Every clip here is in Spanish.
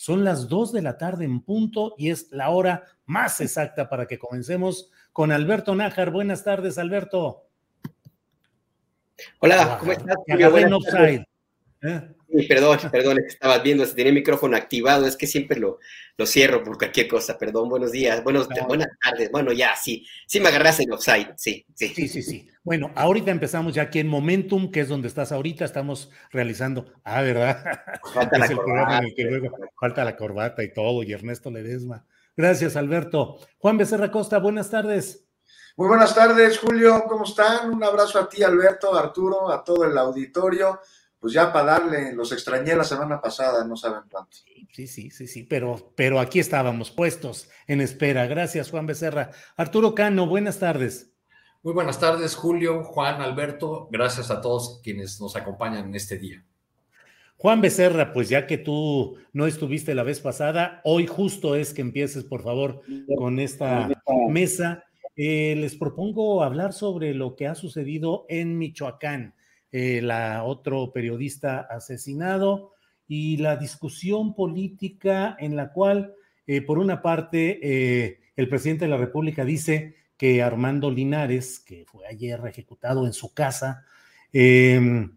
Son las 2 de la tarde en punto y es la hora más exacta para que comencemos con Alberto Nájar. Buenas tardes, Alberto. Hola, ¿cómo estás? ¿Eh? Perdón, perdón, estabas viendo, se tenía el micrófono activado, es que siempre lo, lo cierro por cualquier cosa, perdón, buenos días, buenos, buenas tardes, bueno, ya, sí, sí me agarraste en offside, sí, sí. Sí, sí, sí. Bueno, ahorita empezamos ya aquí en Momentum, que es donde estás ahorita, estamos realizando, ah, ¿verdad? Falta la corbata. falta la corbata y todo, y Ernesto Ledesma. Gracias, Alberto. Juan Becerra Costa, buenas tardes. Muy buenas tardes, Julio, ¿cómo están? Un abrazo a ti, Alberto, Arturo, a todo el auditorio pues ya para darle, los extrañé la semana pasada, no saben cuánto. Sí, sí, sí, sí, pero, pero aquí estábamos puestos en espera. Gracias, Juan Becerra. Arturo Cano, buenas tardes. Muy buenas tardes, Julio, Juan, Alberto. Gracias a todos quienes nos acompañan en este día. Juan Becerra, pues ya que tú no estuviste la vez pasada, hoy justo es que empieces, por favor, con esta mesa. Eh, les propongo hablar sobre lo que ha sucedido en Michoacán eh, la otro periodista asesinado y la discusión política en la cual, eh, por una parte, eh, el presidente de la República dice que Armando Linares, que fue ayer ejecutado en su casa, em,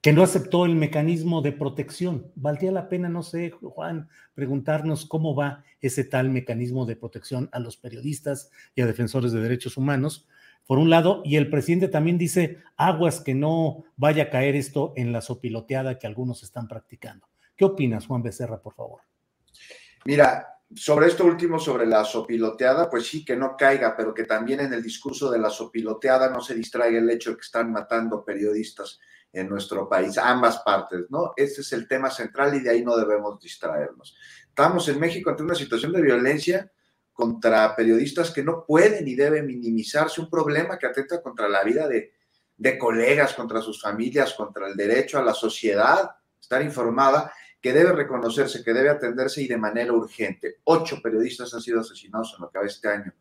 que no aceptó el mecanismo de protección. Valdría la pena, no sé, Juan, preguntarnos cómo va ese tal mecanismo de protección a los periodistas y a defensores de derechos humanos, por un lado, y el presidente también dice, aguas que no vaya a caer esto en la sopiloteada que algunos están practicando. ¿Qué opinas, Juan Becerra, por favor? Mira, sobre esto último, sobre la sopiloteada, pues sí, que no caiga, pero que también en el discurso de la sopiloteada no se distraiga el hecho de que están matando periodistas en nuestro país, ambas partes, ¿no? Ese es el tema central y de ahí no debemos distraernos. Estamos en México ante una situación de violencia contra periodistas que no pueden y deben minimizarse un problema que atenta contra la vida de, colegas, contra sus familias, contra el derecho a la sociedad, estar informada, que debe reconocerse, que debe atenderse y de manera urgente. Ocho periodistas han sido asesinados en lo que va este año,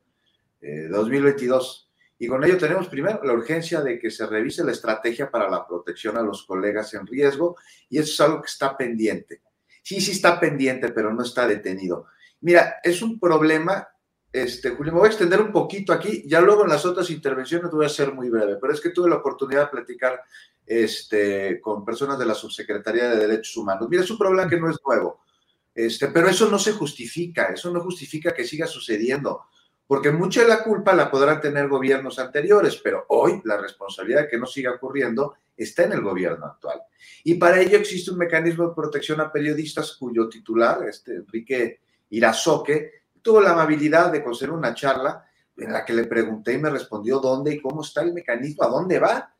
2022. Eh, y con ello tenemos primero la urgencia de que se revise la estrategia para la protección a los colegas en riesgo y eso es algo que está pendiente. Sí, sí está pendiente, pero no está detenido. Mira, es un problema, este, Julio, me voy a extender un poquito aquí, ya luego en las otras intervenciones voy a ser muy breve, pero es que tuve la oportunidad de platicar este, con personas de la Subsecretaría de Derechos Humanos. Mira, es un problema que no es nuevo, este, pero eso no se justifica, eso no justifica que siga sucediendo, porque mucha de la culpa la podrán tener gobiernos anteriores, pero hoy la responsabilidad de que no siga ocurriendo está en el gobierno actual. Y para ello existe un mecanismo de protección a periodistas cuyo titular, este, Enrique Irazoque, tuvo la amabilidad de conceder una charla en la que le pregunté y me respondió dónde y cómo está el mecanismo, a dónde va.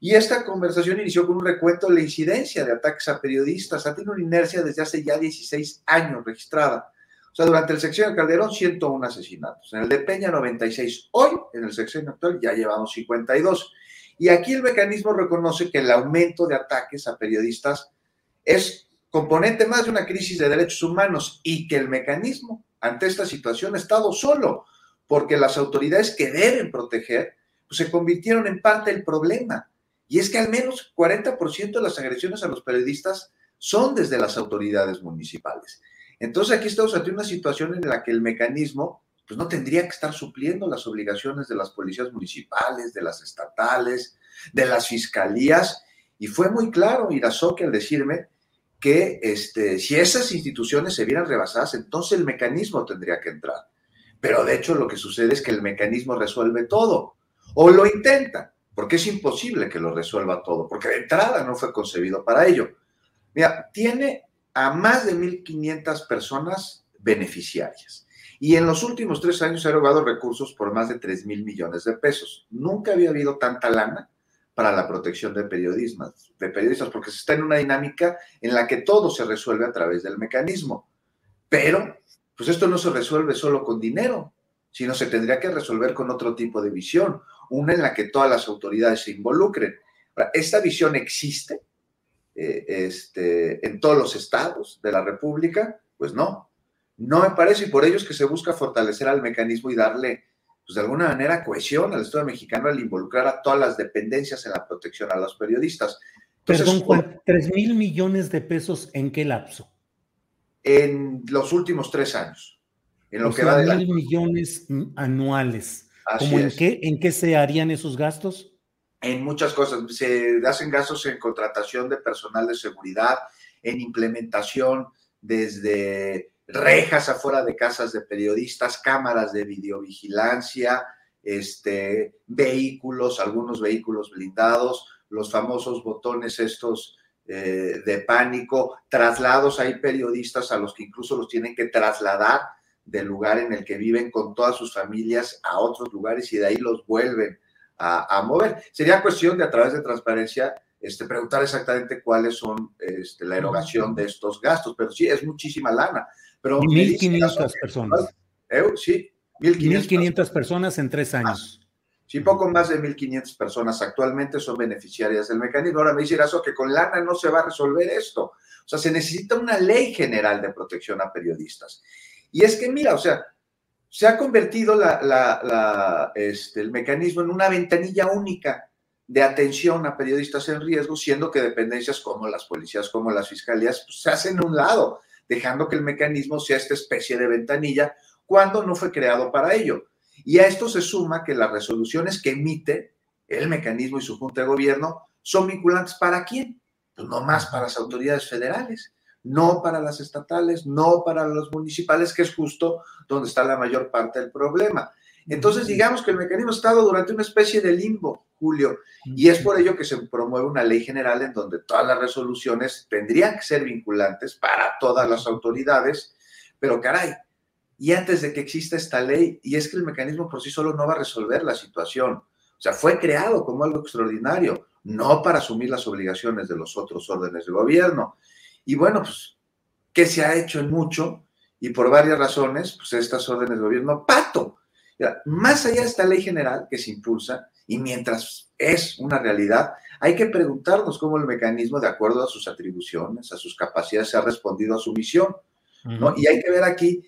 Y esta conversación inició con un recuento de la incidencia de ataques a periodistas. Ha tenido una inercia desde hace ya 16 años registrada. O sea, durante el sexenio de Calderón, 101 asesinatos. En el de Peña, 96. Hoy, en el sexenio actual, ya llevamos 52. Y aquí el mecanismo reconoce que el aumento de ataques a periodistas es componente más de una crisis de derechos humanos y que el mecanismo ante esta situación ha estado solo, porque las autoridades que deben proteger pues, se convirtieron en parte del problema. Y es que al menos 40% de las agresiones a los periodistas son desde las autoridades municipales. Entonces aquí estamos ante una situación en la que el mecanismo pues no tendría que estar supliendo las obligaciones de las policías municipales, de las estatales, de las fiscalías. Y fue muy claro Irazoque al decirme que este, si esas instituciones se vieran rebasadas, entonces el mecanismo tendría que entrar. Pero de hecho lo que sucede es que el mecanismo resuelve todo, o lo intenta, porque es imposible que lo resuelva todo, porque de entrada no fue concebido para ello. Mira, tiene a más de 1.500 personas beneficiarias. Y en los últimos tres años ha erogado recursos por más de 3 mil millones de pesos. Nunca había habido tanta lana para la protección de periodistas, de periodistas, porque se está en una dinámica en la que todo se resuelve a través del mecanismo. Pero, pues esto no se resuelve solo con dinero, sino se tendría que resolver con otro tipo de visión, una en la que todas las autoridades se involucren. esta visión existe eh, este, en todos los estados de la República, pues no, no me parece, y por ello es que se busca fortalecer al mecanismo y darle, pues de alguna manera, cohesión al Estado mexicano al involucrar a todas las dependencias en la protección a los periodistas. Perdón, Juan, ¿tres mil millones de pesos en qué lapso? En los últimos tres años. En lo que va de mil millones anuales. ¿Cómo en qué, en qué se harían esos gastos? En muchas cosas. Se hacen gastos en contratación de personal de seguridad, en implementación desde rejas afuera de casas de periodistas, cámaras de videovigilancia, este, vehículos, algunos vehículos blindados, los famosos botones estos eh, de pánico, traslados, hay periodistas a los que incluso los tienen que trasladar del lugar en el que viven con todas sus familias a otros lugares y de ahí los vuelven a, mover. Sería cuestión de a través de transparencia este, preguntar exactamente cuáles son este, la erogación de estos gastos, pero sí, es muchísima lana. Pero 1.500 personas. ¿Eh? Sí, 1.500 personas en tres años. Sí, poco más de 1.500 personas actualmente son beneficiarias del mecanismo. Ahora me dice eso que con lana no se va a resolver esto. O sea, se necesita una ley general de protección a periodistas. Y es que, mira, o sea, se ha convertido la, este, el mecanismo en una ventanilla única de atención a periodistas en riesgo, siendo que dependencias como las policías, como las fiscalías, pues, se hacen a un lado dejando que el mecanismo sea esta especie de ventanilla cuando no fue creado para ello. Y a esto se suma que las resoluciones que emite el mecanismo y su junta de gobierno son vinculantes para quién? Pues no más para las autoridades federales, no para las estatales, no para los municipales, que es justo donde está la mayor parte del problema. Entonces, digamos que el mecanismo ha estado durante una especie de limbo, Julio, y es por ello que se promueve una ley general en donde todas las resoluciones tendrían que ser vinculantes para todas las autoridades, pero caray, y antes de que exista esta ley, y es que el mecanismo por sí solo no va a resolver la situación, o sea, fue creado como algo extraordinario, no para asumir las obligaciones de los otros órdenes de gobierno. Y bueno, pues, ¿qué se ha hecho en mucho? Y por varias razones, pues estas órdenes de gobierno, pato, más allá de esta ley general que se impulsa, y mientras es una realidad, hay que preguntarnos cómo el mecanismo, de acuerdo a sus atribuciones, a sus capacidades, se ha respondido a su misión, ¿no? Y hay que ver aquí,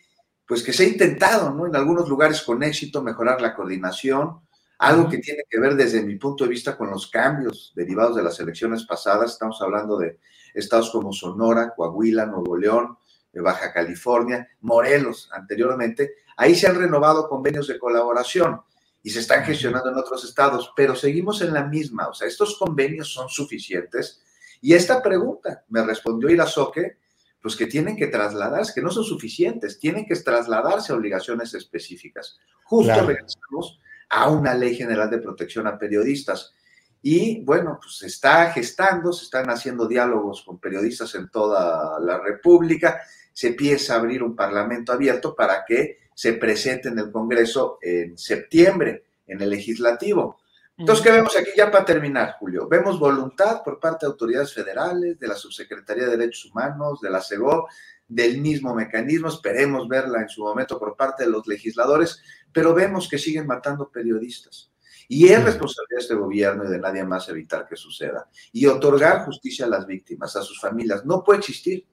pues que se ha intentado, ¿no? En algunos lugares con éxito mejorar la coordinación, algo que tiene que ver desde mi punto de vista con los cambios derivados de las elecciones pasadas. Estamos hablando de estados como Sonora, Coahuila, Nuevo León, Baja California, Morelos anteriormente, ahí se han renovado convenios de colaboración y se están gestionando en otros estados, pero seguimos en la misma, o sea, estos convenios son suficientes. Y esta pregunta me respondió Irazoque, pues que tienen que trasladarse, que no son suficientes, tienen que trasladarse a obligaciones específicas. Justo regresamos a una ley general de protección a periodistas. Y bueno, pues se está gestando, se están haciendo diálogos con periodistas en toda la República se empieza a abrir un parlamento abierto para que se presente en el Congreso en septiembre, en el legislativo. Entonces, ¿qué vemos aquí ya para terminar, Julio? Vemos voluntad por parte de autoridades federales, de la Subsecretaría de Derechos Humanos, de la CEGO, del mismo mecanismo, esperemos verla en su momento por parte de los legisladores, pero vemos que siguen matando periodistas. Y es responsabilidad de este gobierno y de nadie más evitar que suceda. Y otorgar justicia a las víctimas, a sus familias. No puede existir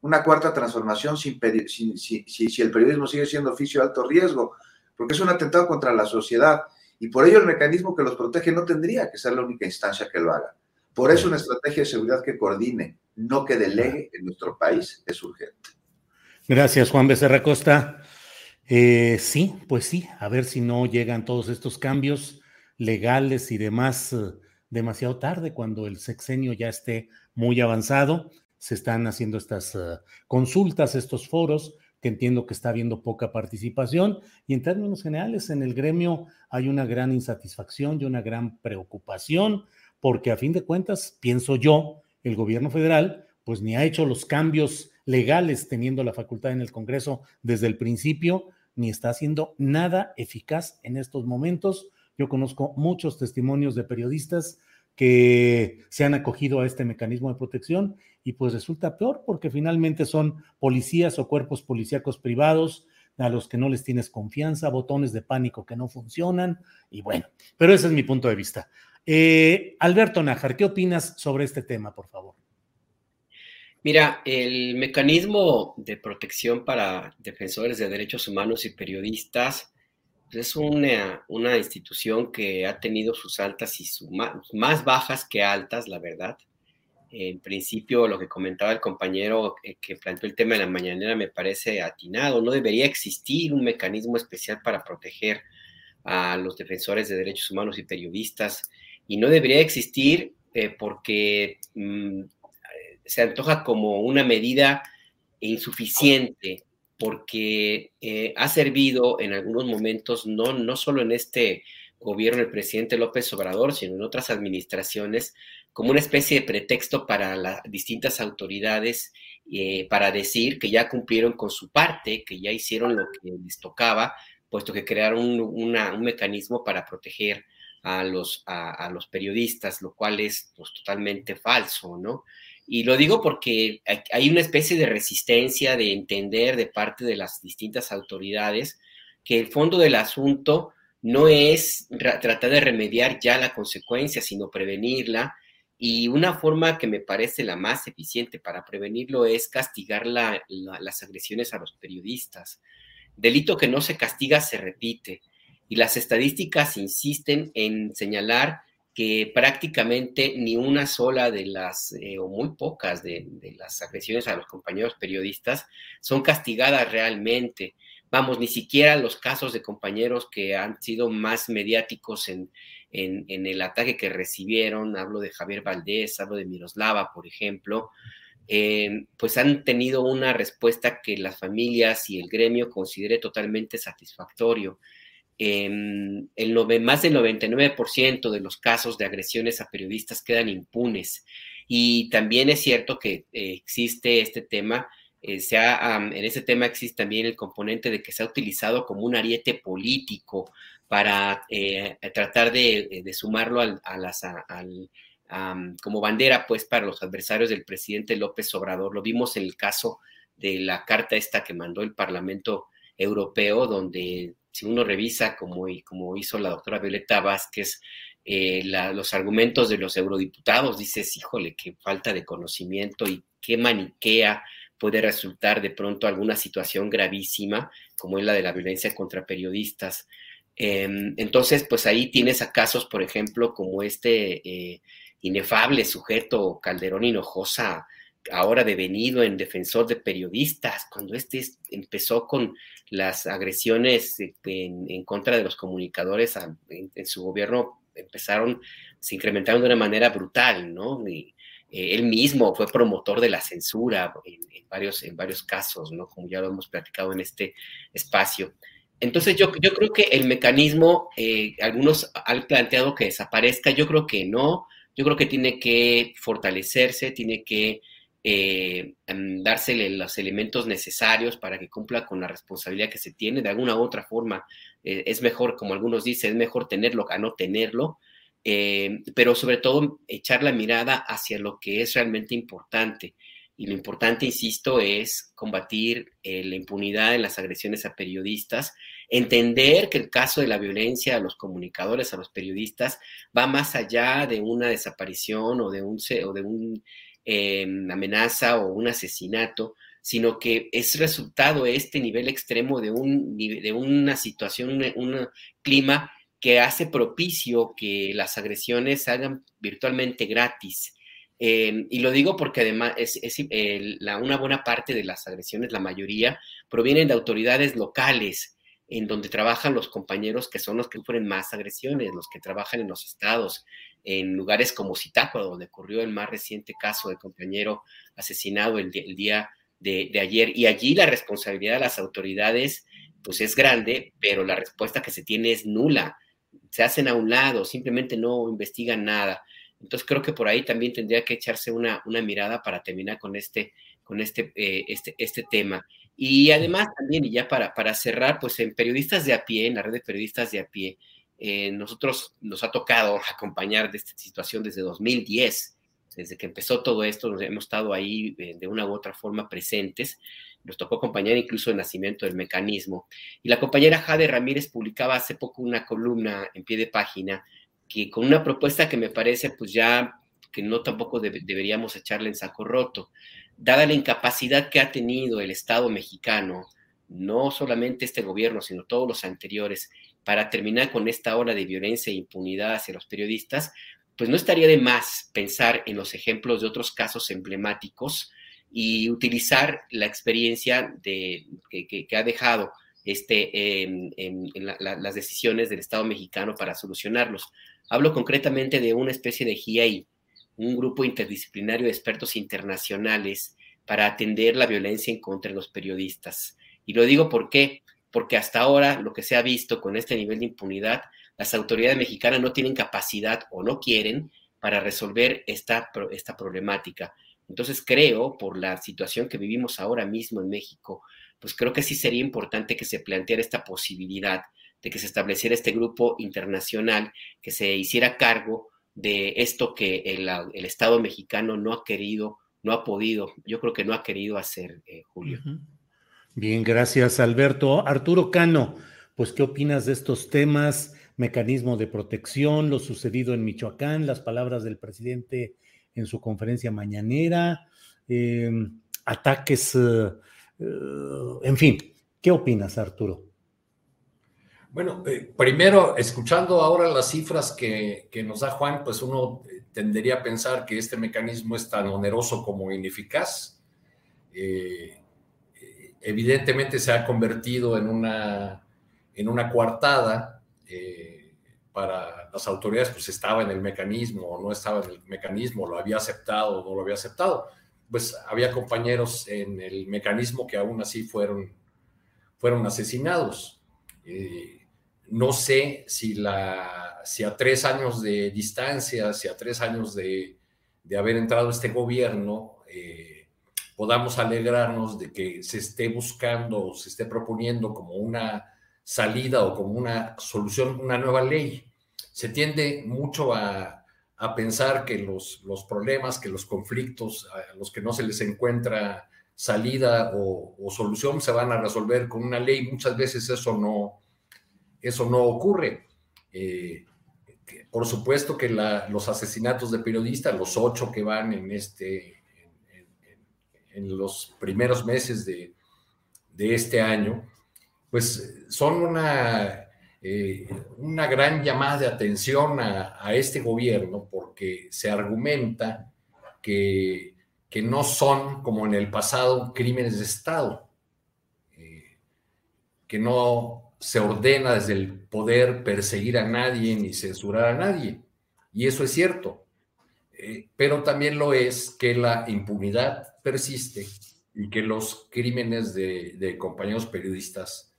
una cuarta transformación sin, si, si, el periodismo sigue siendo oficio de alto riesgo, porque es un atentado contra la sociedad y por ello el mecanismo que los protege no tendría que ser la única instancia que lo haga. Por eso una estrategia de seguridad que coordine, no que delegue en nuestro país es urgente. Gracias, Juan Becerra Costa. Eh, sí, pues sí, a ver si no llegan todos estos cambios legales y demás eh, demasiado tarde, cuando el sexenio ya esté muy avanzado se están haciendo estas uh, consultas, estos foros, que entiendo que está habiendo poca participación y en términos generales en el gremio hay una gran insatisfacción y una gran preocupación porque a fin de cuentas, pienso yo, el gobierno federal pues ni ha hecho los cambios legales teniendo la facultad en el Congreso desde el principio, ni está haciendo nada eficaz en estos momentos. Yo conozco muchos testimonios de periodistas que se han acogido a este mecanismo de protección y pues resulta peor porque finalmente son policías o cuerpos policíacos privados a los que no les tienes confianza, botones de pánico que no funcionan y bueno, pero ese es mi punto de vista. Eh, Alberto Nájar, ¿qué opinas sobre este tema, por favor? Mira, el mecanismo de protección para defensores de derechos humanos y periodistas es una, una, institución que ha tenido sus altas y sus más, bajas que altas, la verdad. En principio, lo que comentaba el compañero eh, que planteó el tema de la mañanera me parece atinado. No debería existir un mecanismo especial para proteger a los defensores de derechos humanos y periodistas. Y no debería existir eh, porque mm, se antoja como una medida insuficiente porque eh, ha servido en algunos momentos, no, no solo en este gobierno del presidente López Obrador, sino en otras administraciones, como una especie de pretexto para las distintas autoridades eh, para decir que ya cumplieron con su parte, que ya hicieron lo que les tocaba, puesto que crearon un, un mecanismo para proteger a los, a, los periodistas, lo cual es pues, totalmente falso, ¿no? Y lo digo porque hay una especie de resistencia de entender de parte de las distintas autoridades que el fondo del asunto no es tratar de remediar ya la consecuencia, sino prevenirla. Y una forma que me parece la más eficiente para prevenirlo es castigar las agresiones a los periodistas. Delito que no se castiga se repite. Y las estadísticas insisten en señalar que prácticamente ni una sola de las, eh, o muy pocas de, las agresiones a los compañeros periodistas son castigadas realmente. Vamos, ni siquiera los casos de compañeros que han sido más mediáticos en, en, el ataque que recibieron, hablo de Javier Valdés, hablo de Miroslava, por ejemplo, eh, pues han tenido una respuesta que las familias y el gremio considere totalmente satisfactorio el más del 99% de los casos de agresiones a periodistas quedan impunes. Y también es cierto que eh, existe este tema, eh, en ese tema existe también el componente de que se ha utilizado como un ariete político para eh, tratar de, sumarlo a las, como bandera pues para los adversarios del presidente López Obrador. Lo vimos en el caso de la carta esta que mandó el Parlamento Europeo, donde si uno revisa, como, como hizo la doctora Violeta Vázquez, eh, los argumentos de los eurodiputados, dices, híjole, qué falta de conocimiento y qué maniquea puede resultar de pronto alguna situación gravísima, como es la de la violencia contra periodistas. Em, entonces, pues ahí tienes a casos, por ejemplo, como este eh, inefable sujeto Calderón Hinojosa, ahora devenido en defensor de periodistas, cuando este empezó con las agresiones en, contra de los comunicadores en, su gobierno, empezaron, se incrementaron de una manera brutal, ¿no? Eh, él mismo fue promotor de la censura en, varios, en varios casos, ¿no? Como ya lo hemos platicado en este espacio. Entonces yo, yo creo que el mecanismo, eh, algunos han planteado que desaparezca, yo creo que no, yo creo que tiene que fortalecerse, tiene que eh, dársele los elementos necesarios para que cumpla con la responsabilidad que se tiene. De alguna u otra forma, eh, es mejor, como algunos dicen, es mejor tenerlo a no tenerlo, eh, pero sobre todo echar la mirada hacia lo que es realmente importante. Y lo importante, insisto, es combatir eh, la impunidad en las agresiones a periodistas, entender que el caso de la violencia a los comunicadores, a los periodistas, va más allá de una desaparición o de un, o de un Em, amenaza o un asesinato, sino que es resultado este nivel extremo de, un, de una situación, un, clima que hace propicio que las agresiones hagan virtualmente gratis. Em, y lo digo porque además es, una buena parte de las agresiones, la mayoría, provienen de autoridades locales. en donde trabajan los compañeros que son los que sufren más agresiones, los que trabajan en los estados, en lugares como Zitácuaro, donde ocurrió el más reciente caso de compañero asesinado el, día de, ayer. Y allí la responsabilidad de las autoridades pues es grande, pero la respuesta que se tiene es nula. Se hacen a un lado, simplemente no investigan nada. Entonces creo que por ahí también tendría que echarse una, una mirada para terminar con este, con este, eh, este, este tema. Y además también, y ya para, para cerrar, pues en periodistas de a pie, en la red de periodistas de a pie, eh, nosotros nos ha tocado acompañar de esta situación desde 2010, desde que empezó todo esto, nos hemos estado ahí eh, de una u otra forma presentes, nos tocó acompañar incluso el nacimiento del mecanismo. Y la compañera Jade Ramírez publicaba hace poco una columna en pie de página que con una propuesta que me parece pues ya que no tampoco deberíamos echarle en saco roto, dada la incapacidad que ha tenido el Estado mexicano, no solamente este gobierno, sino todos los anteriores, para terminar con esta ola de violencia e impunidad hacia los periodistas, pues no estaría de más pensar en los ejemplos de otros casos emblemáticos y utilizar la experiencia que, ha dejado este, en, las decisiones del Estado mexicano para solucionarlos. Hablo concretamente de una especie de GIAI, un grupo interdisciplinario de expertos internacionales para atender la violencia en contra de los periodistas. Y lo digo por qué, porque hasta ahora lo que se ha visto con este nivel de impunidad, las autoridades mexicanas no tienen capacidad o no quieren para resolver esta, esta problemática. Entonces creo, por la situación que vivimos ahora mismo en México, pues creo que sí sería importante que se planteara esta posibilidad de que se estableciera este grupo internacional que se hiciera cargo de esto que el, Estado mexicano no ha querido, no ha podido, yo creo que no ha querido hacer, eh, Julio. Bien, gracias, Alberto. Arturo Cano, pues, ¿qué opinas de estos temas? Mecanismo de protección, lo sucedido en Michoacán, las palabras del presidente en su conferencia mañanera, em, ataques, eh, eh, en fin, ¿qué opinas, Arturo? Bueno, eh, primero, escuchando ahora las cifras que, nos da Juan, pues uno tendería a pensar que este mecanismo es tan oneroso como ineficaz. Evidentemente se ha convertido en una, en una coartada eh, para las autoridades, pues estaba en el mecanismo o no estaba en el mecanismo, lo había aceptado o no lo había aceptado. Pues había compañeros en el mecanismo que aún así fueron, fueron asesinados. No sé si, la, si a tres años de distancia, si a tres años de, haber entrado este gobierno, eh, podamos alegrarnos de que se esté buscando, se esté proponiendo como una salida o como una solución, una nueva ley. Se tiende mucho a, pensar que los, los, problemas, que los conflictos a los que no se les encuentra salida o, o, solución se van a resolver con una ley. Muchas veces eso no, eso no ocurre. Eh, por supuesto que los asesinatos de periodistas, los ocho que van en este, en, los primeros meses de, este año, pues son una, eh, gran llamada de atención a, este gobierno porque se argumenta que, que, no son, como en el pasado, crímenes de Estado, eh, que no se ordena desde el poder perseguir a nadie ni censurar a nadie. Y eso es cierto. Eh, pero también lo es que la impunidad persiste y que los crímenes de, compañeros periodistas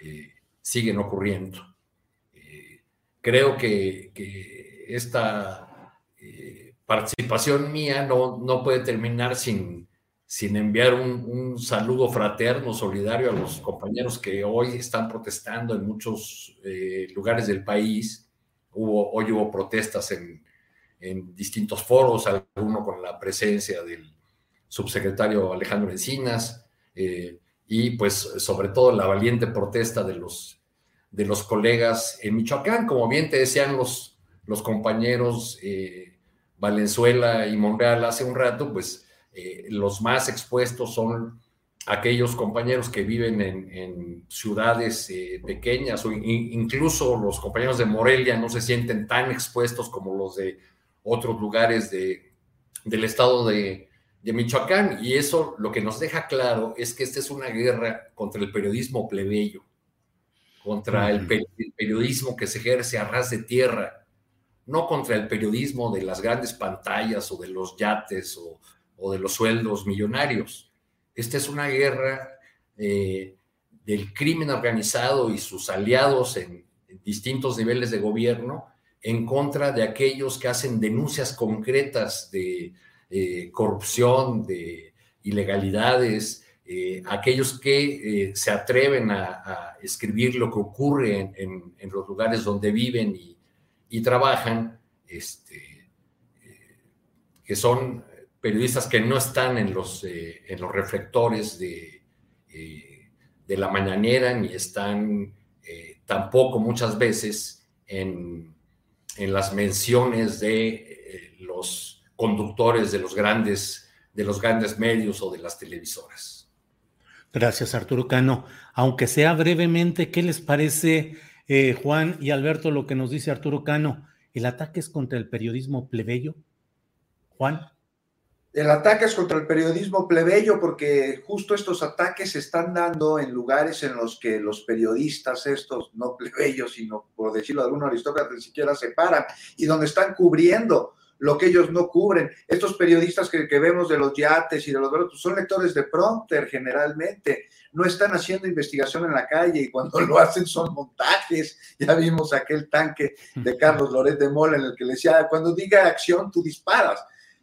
eh, siguen ocurriendo. Eh, creo que, esta participación mía no, no puede terminar sin, sin enviar un, saludo fraterno, solidario a los compañeros que hoy están protestando en muchos eh, lugares del país. Hubo, hoy hubo protestas en, distintos foros, alguno con la presencia del subsecretario Alejandro Encinas, eh, y pues sobre todo la valiente protesta de los, de los colegas en Michoacán, como bien te decían los, los compañeros eh, Valenzuela y Monreal hace un rato, pues eh, los más expuestos son aquellos compañeros que viven en, ciudades pequeñas o incluso los compañeros de Morelia no se sienten tan expuestos como los de otros lugares del estado de, Michoacán. Y eso lo que nos deja claro es que esta es una guerra contra el periodismo plebeyo. contra el, periodismo que se ejerce a ras de tierra, no contra el periodismo de las grandes pantallas o de los yates o, de los sueldos millonarios. Esta es una guerra eh, del crimen organizado y sus aliados en, distintos niveles de gobierno en contra de aquellos que hacen denuncias concretas de eh, corrupción, de ilegalidades, eh, aquellos que eh, se atreven a, escribir lo que ocurre en, los lugares donde viven y, trabajan, este, que son periodistas que no están en los, en los reflectores de, de la mañanera ni están tampoco muchas veces en, las menciones de eh, los conductores de los grandes de los grandes medios o de las televisoras. Gracias, Arturo Cano. Aunque sea brevemente, ¿qué les parece, eh, Juan y Alberto, lo que nos dice Arturo Cano? ¿El ataque es contra el periodismo plebeyo? Juan. El ataque es contra el periodismo plebeyo porque justo estos ataques se están dando en lugares en los que los periodistas, estos no plebeyos, sino por decirlo de algún aristócrata, ni siquiera se paran y donde están cubriendo lo que ellos no cubren. Estos periodistas que, vemos de los yates y de los pues son lectores de prompter generalmente, no están haciendo investigación en la calle y cuando lo hacen son montajes. Ya vimos aquel tanque de Carlos Loret de Mola en el que le decía, cuando diga acción, tú disparas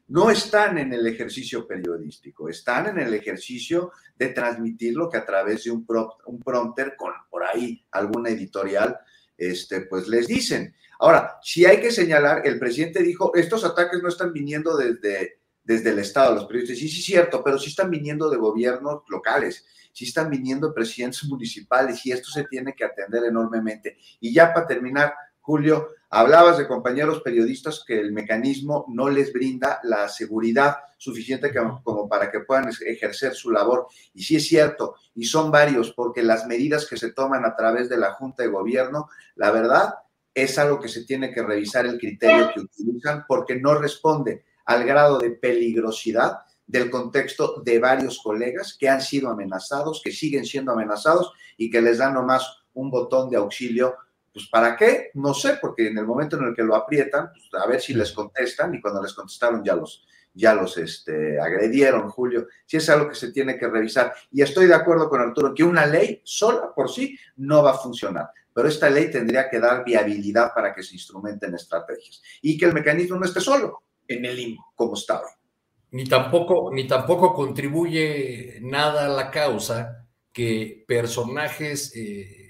no están en el ejercicio periodístico, están en el ejercicio de transmitir lo que a través de un, un prompter con por ahí alguna editorial, este, pues les dicen. Ahora, si hay que señalar, el presidente dijo, estos ataques no están viniendo desde, desde el Estado, los periodistas, sí, sí, cierto, pero sí están viniendo de gobiernos locales, sí están viniendo de presidentes municipales y esto se tiene que atender enormemente. Y ya para terminar, Julio, hablabas de compañeros periodistas que el mecanismo no les brinda la seguridad suficiente como para que puedan ejercer su labor. Y sí es cierto, y son varios, porque las medidas que se toman a través de la Junta de Gobierno, la verdad, es algo que se tiene que revisar el criterio que utilizan porque no responde al grado de peligrosidad del contexto de varios colegas que han sido amenazados, que siguen siendo amenazados y que les dan nomás un botón de auxilio pues ¿para qué? No sé, porque en el momento en el que lo aprietan, pues, a ver si les contestan y cuando les contestaron ya los, ya los este, agredieron, Julio. Si es algo que se tiene que revisar. Y estoy de acuerdo con Arturo que una ley sola por sí no va a funcionar. Pero esta ley tendría que dar viabilidad para que se instrumenten estrategias y que el mecanismo no esté solo en el limbo, como estaba. Ni tampoco, ni tampoco contribuye nada a la causa que personajes eh,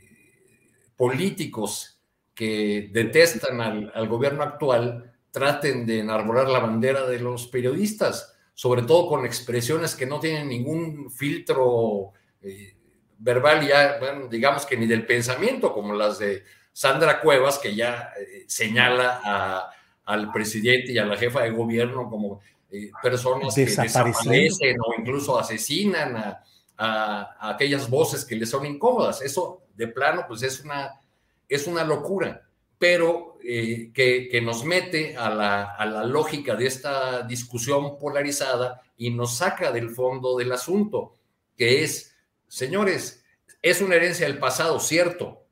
políticos que detestan al, gobierno actual traten de enarbolar la bandera de los periodistas, sobre todo con expresiones que no tienen ningún filtro eh, verbal, ya, bueno, digamos que ni del pensamiento, como las de Sandra Cuevas, que ya eh, señala al presidente y a la jefa de gobierno como eh, personas que desaparecen o incluso asesinan a, a, aquellas voces que les son incómodas. Eso de plano, pues es una, es una locura, pero eh, que, nos mete a la, a la lógica de esta discusión polarizada y nos saca del fondo del asunto, que es, señores, es una herencia del pasado, cierto.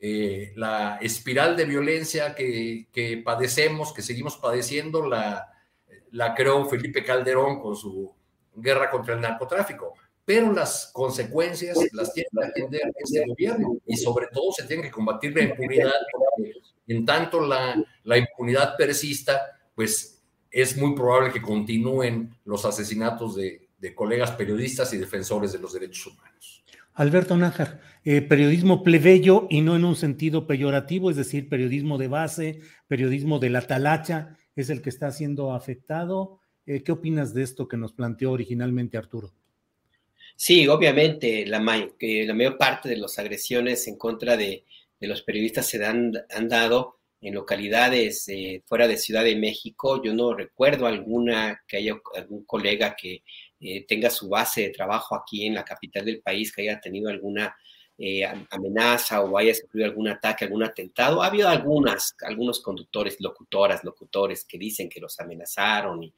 Eh, la espiral de violencia que, que, padecemos, que seguimos padeciendo, la, la creó Felipe Calderón con su guerra contra el narcotráfico pero las consecuencias las tiene que atender este gobierno y sobre todo se tiene que combatir la impunidad, porque en tanto la, la impunidad persista, pues es muy probable que continúen los asesinatos de, de colegas periodistas y defensores de los derechos humanos. Alberto Nájar, eh, periodismo plebeyo y no en un sentido peyorativo, es decir, periodismo de base, periodismo de la talacha, es el que está siendo afectado. Eh, ¿Qué opinas de esto que nos planteó originalmente Arturo? Sí, obviamente, la, la mayor parte de las agresiones en contra de, los periodistas se han, han dado en localidades eh, fuera de Ciudad de México. Yo no recuerdo alguna que haya algún colega que eh, tenga su base de trabajo aquí en la capital del país, que haya tenido alguna eh, amenaza o haya sufrido algún ataque, algún atentado. Ha habido algunas, algunos conductores, locutoras, locutores que dicen que los amenazaron y,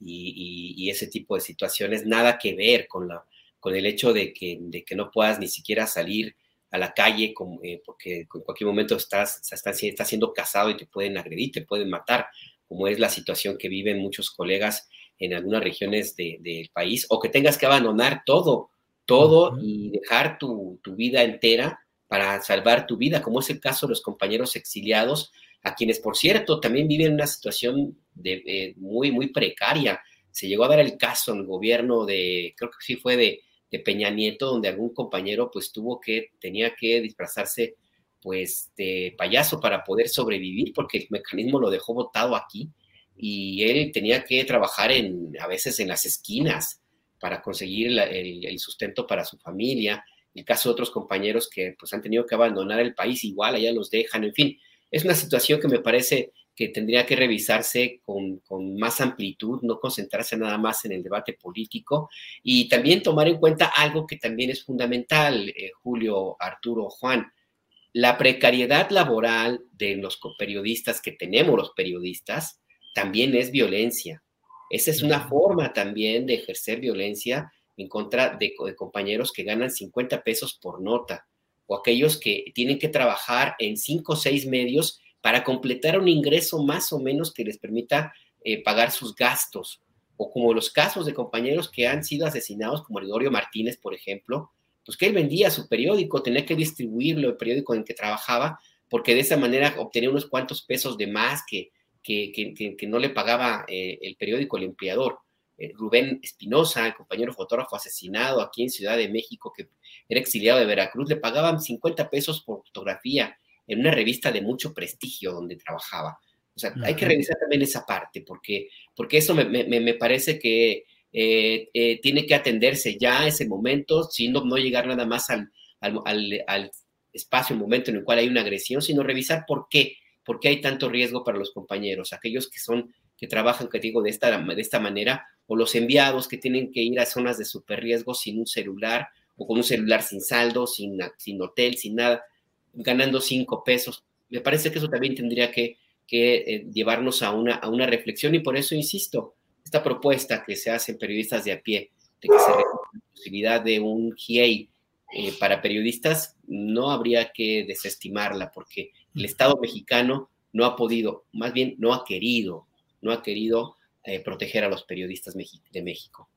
y ese tipo de situaciones, nada que ver con la con el hecho de que, de que no puedas ni siquiera salir a la calle eh, porque en cualquier momento estás, estás, estás siendo casado y te pueden agredir, te pueden matar, como es la situación que viven muchos colegas en algunas regiones del país, o que tengas que abandonar todo, todo y dejar tu, tu vida entera para salvar tu vida, como es el caso de los compañeros exiliados, a quienes, por cierto, también viven una situación de, eh, muy, muy precaria. Se llegó a dar el caso en el gobierno de, creo que sí fue de, de Peña Nieto, donde algún compañero pues tuvo que, tenía que disfrazarse pues de payaso para poder sobrevivir, porque el mecanismo lo dejó botado aquí y él tenía que trabajar en, a veces en las esquinas para conseguir el, sustento para su familia. El caso de otros compañeros que pues han tenido que abandonar el país, igual allá los dejan, en fin, es una situación que me parece que tendría que revisarse con, más amplitud, no concentrarse nada más en el debate político y también tomar en cuenta algo que también es fundamental, eh, Julio, Arturo, Juan, la precariedad laboral de los periodistas que tenemos los periodistas también es violencia. Esa es una forma también de ejercer violencia en contra de, de compañeros que ganan 50 pesos por nota o aquellos que tienen que trabajar en cinco o seis medios para completar un ingreso más o menos que les permita eh, pagar sus gastos, o como los casos de compañeros que han sido asesinados, como Gregorio Martínez, por ejemplo, pues que él vendía su periódico, tenía que distribuirlo, el periódico en que trabajaba, porque de esa manera obtenía unos cuantos pesos de más que, que, que, no le pagaba eh, el periódico, el empleador. Eh, Rubén Espinosa, el compañero fotógrafo asesinado aquí en Ciudad de México, que era exiliado de Veracruz, le pagaban 50 pesos por fotografía en una revista de mucho prestigio donde trabajaba. O sea, hay que revisar también esa parte, porque, porque eso me, me, me parece que eh, eh, tiene que atenderse ya ese momento, sino no llegar nada más al, al, al, al espacio, momento en el cual hay una agresión, sino revisar por qué, por qué hay tanto riesgo para los compañeros, aquellos que son que trabajan, que digo, de esta, de esta manera, o los enviados que tienen que ir a zonas de super riesgo sin un celular, o con un celular sin saldo, sin, sin hotel, sin nada ganando cinco pesos. Me parece que eso también tendría que, eh, llevarnos a una, reflexión y por eso insisto, esta propuesta que se hace en periodistas de a pie, de que se la posibilidad de un GIEI eh, para periodistas, no habría que desestimarla porque el Estado mexicano no ha podido, más bien no ha querido, no ha querido eh, proteger a los periodistas de México.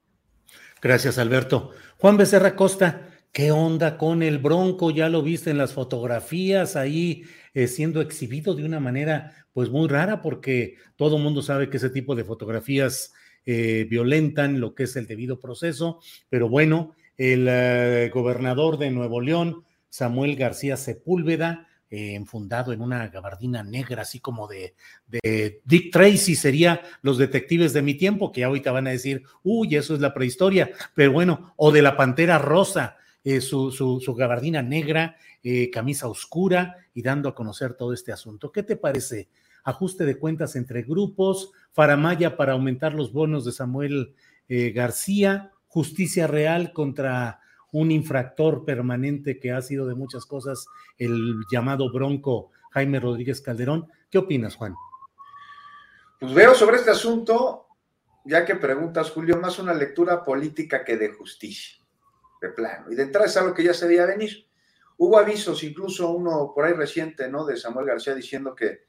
Gracias, Alberto. Juan Becerra Costa, ¿Qué onda con el Bronco? Ya lo viste en las fotografías ahí eh, siendo exhibido de una manera pues muy rara porque todo el mundo sabe que ese tipo de fotografías eh, violentan lo que es el debido proceso, pero bueno, el eh, gobernador de Nuevo León, Samuel García Sepúlveda, enfundado en una gabardina negra, así como de, Dick Tracy, sería los detectives de mi tiempo, que ahorita van a decir, uy, eso es la prehistoria, pero bueno, o de la Pantera Rosa, eh, su, su, gabardina negra, eh, camisa oscura y dando a conocer todo este asunto. ¿Qué te parece? Ajuste de cuentas entre grupos, faramaya para aumentar los bonos de Samuel eh, García, justicia real contra un infractor permanente que ha sido de muchas cosas, el llamado bronco Jaime Rodríguez Calderón. ¿Qué opinas, Juan? Pues veo sobre este asunto, ya que preguntas, Julio, más una lectura política que de justicia de plano. Y de entrada es algo que ya se veía venir. Hubo avisos, incluso uno por ahí reciente, ¿no? De Samuel García diciendo que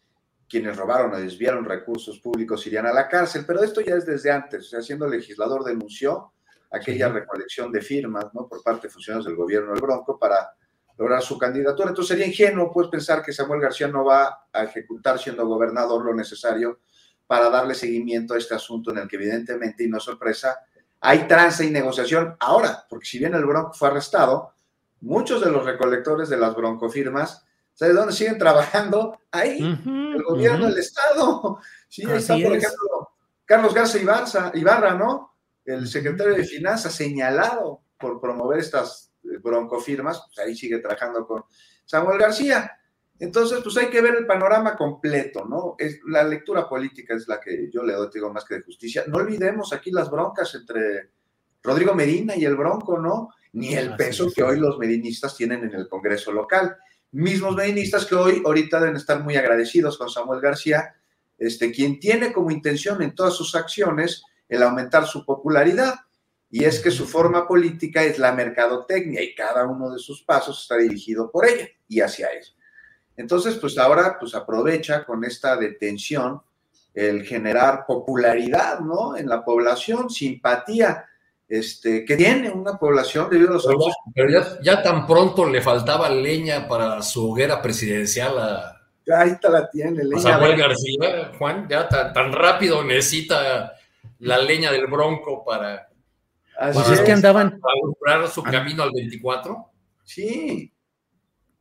quienes robaron o desviaron recursos públicos irían a la cárcel, pero esto ya es desde antes, o sea, siendo legislador denunció aquella recolección de firmas, ¿no? Por parte de funcionarios del gobierno del Bronco para lograr su candidatura. Entonces sería ingenuo, pues, pensar que Samuel García no va a ejecutar siendo gobernador lo necesario para darle seguimiento a este asunto en el que evidentemente, y no sorpresa, hay trance y negociación ahora, porque si bien el Bronco fue arrestado, muchos de los recolectores de las broncofirmas, ¿sabes dónde siguen trabajando? Ahí, el gobierno del Estado. Sí, ahí está, por ejemplo, Carlos Garza Ibarra, Ibarra, ¿no? El secretario de Finanzas señalado por promover estas eh, broncofirmas, pues ahí sigue trabajando con Samuel García. Entonces, pues hay que ver el panorama completo, ¿no? Es, la lectura política es la que yo le doy, digo, más que de justicia. No olvidemos aquí las broncas entre Rodrigo Medina y el Bronco, ¿no? Ni el peso que hoy los medinistas tienen en el Congreso local. Mismos medinistas que hoy, ahorita deben estar muy agradecidos con Samuel García, este, quien tiene como intención en todas sus acciones el aumentar su popularidad. y es que su forma política es la mercadotecnia y cada uno de sus pasos está dirigido por ella y hacia ella. Entonces, pues ahora pues aprovecha con esta detención el generar popularidad, ¿no? En la población, simpatía, este, que tiene una población debido a los Pero, pero ya, tan pronto le faltaba leña para su hoguera presidencial a, ahí está la tiene, leña. Samuel García, Juan, ya tan, rápido necesita la leña del bronco para, pues es que andaban para su camino al 24. Sí,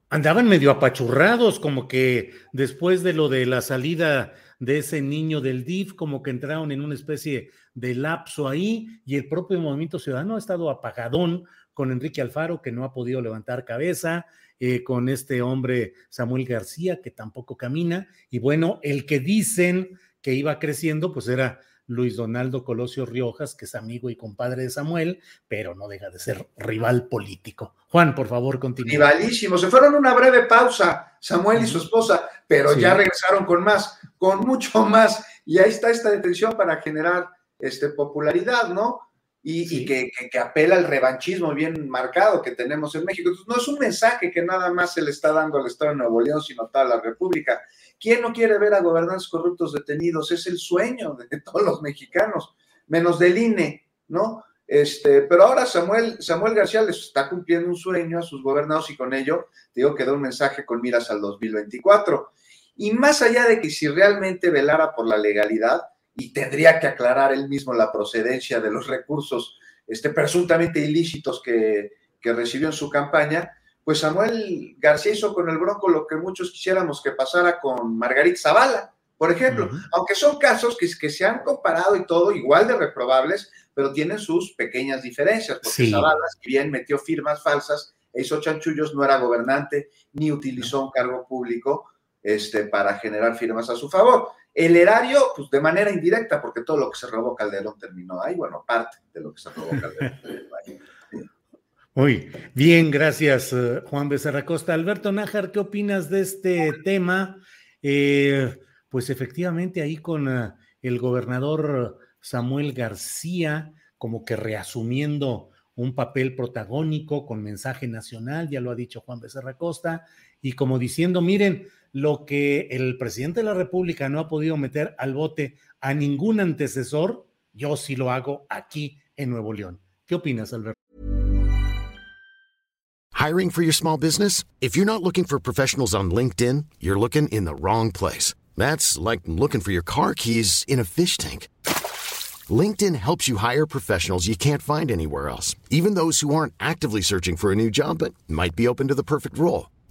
andaban medio apachurrados, como que después de lo de la salida de ese niño del DIF, como que entraron en una especie de lapso ahí y el propio movimiento ciudadano ha estado apagadón con Enrique Alfaro, que no ha podido levantar cabeza, eh, con este hombre Samuel García, que tampoco camina, y bueno, el que dicen que iba creciendo, pues era Luis Donaldo Colosio Riojas, que es amigo y compadre de Samuel, pero no deja de ser rival político. Juan, por favor, continúe. Rivalísimo. Se fueron una breve pausa, Samuel y su esposa, pero ya regresaron con más, con mucho más. Y ahí está esta detención para generar este, popularidad, ¿no? Y, que, que, apela al revanchismo bien marcado que tenemos en México. Entonces, no es un mensaje que nada más se le está dando al Estado de Nuevo León, sino a toda la República. ¿Quién no quiere ver a gobernantes corruptos detenidos? Es el sueño de todos los mexicanos, menos del INE, ¿no? Este, pero ahora Samuel, Samuel García les está cumpliendo un sueño a sus gobernados y con ello, digo que da un mensaje con miras al 2024. Y más allá de que si realmente velara por la legalidad, y tendría que aclarar él mismo la procedencia de los recursos este, presuntamente ilícitos que, que recibió en su campaña, pues Samuel García hizo con el Bronco lo que muchos quisiéramos que pasara con Margarita Zavala, por ejemplo, aunque son casos que, que, se han comparado y todo igual de reprobables, pero tienen sus pequeñas diferencias, porque Zavala, si bien metió firmas falsas, e hizo chanchullos, no era gobernante ni utilizó un cargo público este, para generar firmas a su favor. El erario, pues de manera indirecta, porque todo lo que se robó Calderón terminó ahí, bueno, parte de lo que se robó Calderón. Muy bien, gracias eh, Juan Becerra Costa. Alberto Nájar, ¿qué opinas de este tema? Eh, pues efectivamente ahí con eh, el gobernador Samuel García como que reasumiendo un papel protagónico con mensaje nacional, ya lo ha dicho Juan Becerra Costa, y como diciendo, miren, lo que el presidente de la República no ha podido meter al bote a ningún antecesor, yo sí lo hago aquí en Nuevo León. ¿Qué opinas, Alberto? Hiring for your small business? If you're not looking for professionals on LinkedIn, you're looking in the wrong place. That's like looking for your car keys in a fish tank. LinkedIn helps you hire professionals you can't find anywhere else, even those who aren't actively searching for a new job but might be open to the perfect role.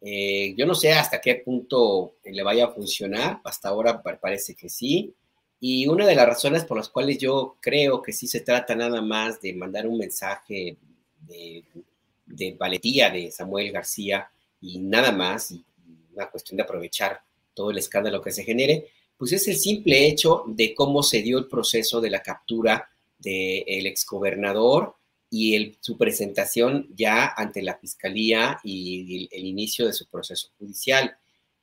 Eh, yo no sé hasta qué punto le vaya a funcionar, hasta ahora parece que sí. Y una de las razones por las cuales yo creo que sí se trata nada más de mandar un mensaje de, de valentía de Samuel García y nada más, y una cuestión de aprovechar todo el escándalo que se genere, pues es el simple hecho de cómo se dio el proceso de la captura del exgobernador y su presentación ya ante la fiscalía y el, inicio de su proceso judicial.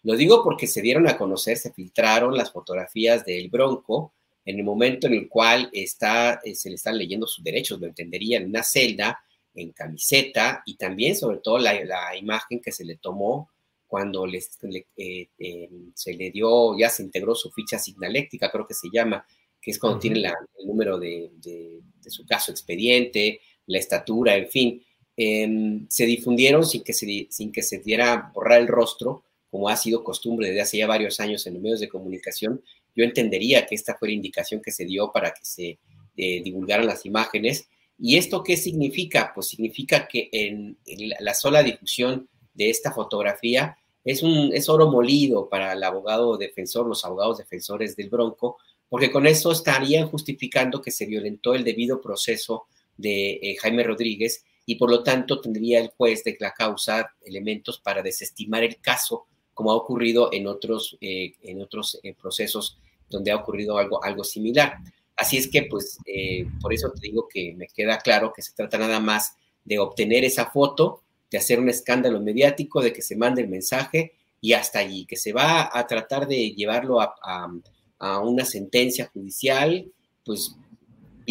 Lo digo porque se dieron a conocer, se filtraron las fotografías del Bronco en el momento en el cual está, eh, se le están leyendo sus derechos, lo entendería en una celda, en camiseta y también sobre todo la, imagen que se le tomó cuando eh, em, se le dio, ya se integró su ficha signaléctica, creo que se llama, que es cuando tiene el número de, de, su caso expediente, la estatura, en fin, em, se difundieron sin que se, sin que se diera borrar el rostro como ha sido costumbre desde hace ya varios años en los medios de comunicación, yo entendería que esta fue la indicación que se dio para que se eh, divulgaran las imágenes. ¿Y esto qué significa? Pues significa que en, la sola difusión de esta fotografía es, un, es oro molido para el abogado defensor, los abogados defensores del Bronco, porque con eso estarían justificando que se violentó el debido proceso de eh, Jaime Rodríguez y por lo tanto tendría el juez de la causa elementos para desestimar el caso, como ha ocurrido en otros, eh, en otros eh, procesos donde ha ocurrido algo, algo similar. Así es que, pues, por eso te digo que me queda claro que se trata nada más de obtener esa foto, de hacer un escándalo mediático, de que se mande el mensaje y hasta allí, que se va a tratar de llevarlo a a una sentencia judicial, pues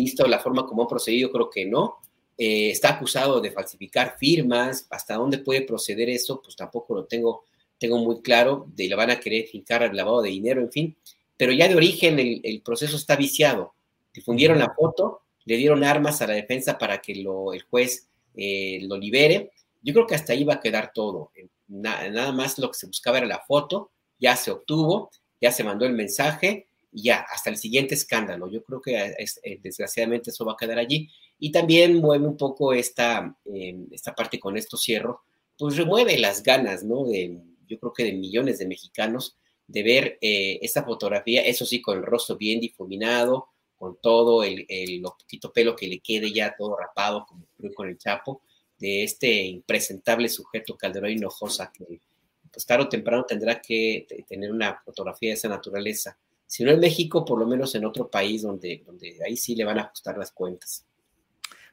visto la forma como ha procedido, creo que no. Eh, está acusado de falsificar firmas, hasta dónde puede proceder eso, pues tampoco lo tengo, tengo muy claro, de le van a querer fincar el lavado de dinero, en fin, pero ya de origen el, proceso está viciado. Difundieron la foto, le dieron armas a la defensa para que lo, el juez eh, lo libere. Yo creo que hasta ahí va a quedar todo. nada más lo que se buscaba era la foto, ya se obtuvo, ya se mandó el mensaje y ya, hasta el siguiente escándalo. Yo creo que eh, desgraciadamente eso va a quedar allí. Y también mueve un poco esta, em, esta parte con esto cierro, pues remueve las ganas, ¿no? De, yo creo que de millones de mexicanos de ver eh, esta fotografía, eso sí, con el rostro bien difuminado, con todo el, el poquito pelo que le quede ya todo rapado, como con el Chapo, de este impresentable sujeto Calderón Hinojosa que pues tarde o temprano tendrá que tener una fotografía de esa naturaleza. Si no en México, por lo menos en otro país donde, donde ahí sí le van a ajustar las cuentas.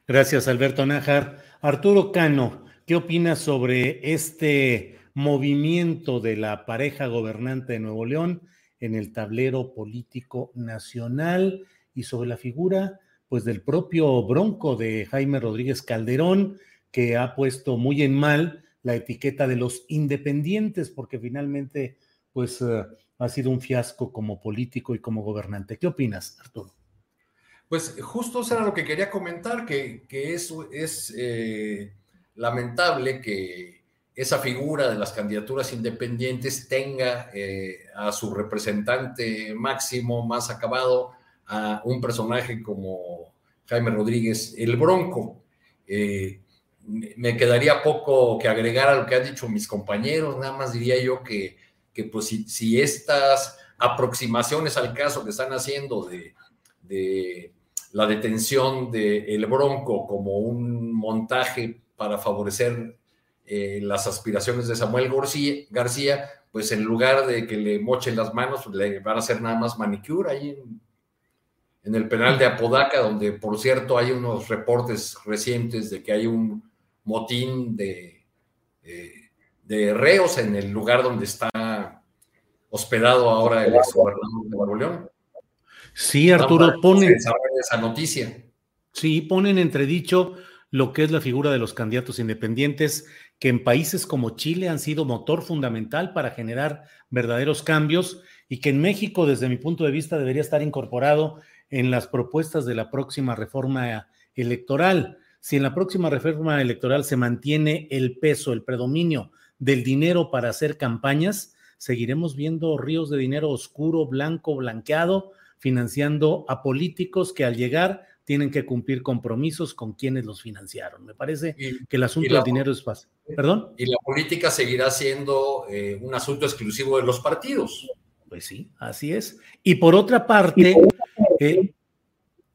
Gracias, Alberto Nájar. Arturo Cano, ¿qué opinas sobre este movimiento de la pareja gobernante de Nuevo León en el tablero político nacional y sobre la figura pues del propio bronco de Jaime Rodríguez Calderón que ha puesto muy en mal la etiqueta de los independientes, porque finalmente, pues, eh, ha sido un fiasco como político y como gobernante. ¿Qué opinas, Arturo? Pues justo eso era lo que quería comentar, que, que es, eh, lamentable que esa figura de las candidaturas independientes tenga eh, a su representante máximo, más acabado, a un personaje como Jaime Rodríguez, el Bronco me quedaría poco que agregar a lo que han dicho mis compañeros, nada más diría yo que, que pues si, estas aproximaciones al caso que están haciendo de, la detención de El Bronco como un montaje para favorecer eh, las aspiraciones de Samuel García, pues en lugar de que le mochen las manos, le van a hacer nada más manicure ahí en, el penal de Apodaca, donde por cierto hay unos reportes recientes de que hay un motín de, eh, de reos en el lugar donde está hospedado ahora el exgobernador de Nuevo León. Sí, Arturo, pone esa noticia. Sí, ponen entredicho lo que es la figura de los candidatos independientes, que en países como Chile han sido motor fundamental para generar verdaderos cambios y que en México, desde mi punto de vista, debería estar incorporado en las propuestas de la próxima reforma electoral si en la próxima reforma electoral se mantiene el peso, el predominio del dinero para hacer campañas, seguiremos viendo ríos de dinero oscuro, blanco, blanqueado, financiando a políticos que al llegar tienen que cumplir compromisos con quienes los financiaron. Me parece que el asunto del dinero es fácil. ¿Perdón? Y la política seguirá siendo eh, un asunto exclusivo de los partidos. Pues sí, así es. Y por otra parte, eh,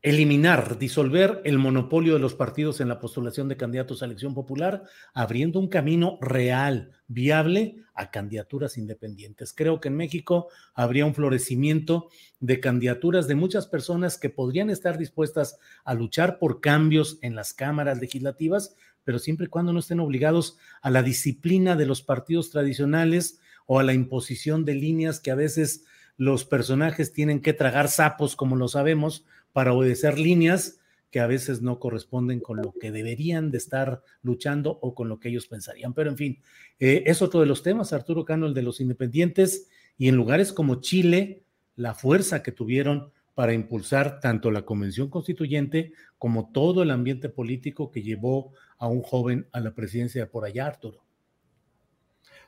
eliminar, disolver el monopolio de los partidos en la postulación de candidatos a elección popular, abriendo un camino real, viable a candidaturas independientes. Creo que en México habría un florecimiento de candidaturas de muchas personas que podrían estar dispuestas a luchar por cambios en las cámaras legislativas, pero siempre y cuando no estén obligados a la disciplina de los partidos tradicionales o a la imposición de líneas que a veces los personajes tienen que tragar sapos, como lo sabemos, para obedecer líneas que a veces no corresponden con lo que deberían de estar luchando o con lo que ellos pensarían. Pero en fin, eh, es otro de los temas, Arturo Cano, el de los independientes, y en lugares como Chile, la fuerza que tuvieron para impulsar tanto la convención constituyente como todo el ambiente político que llevó a un joven a la presidencia por allá, Arturo.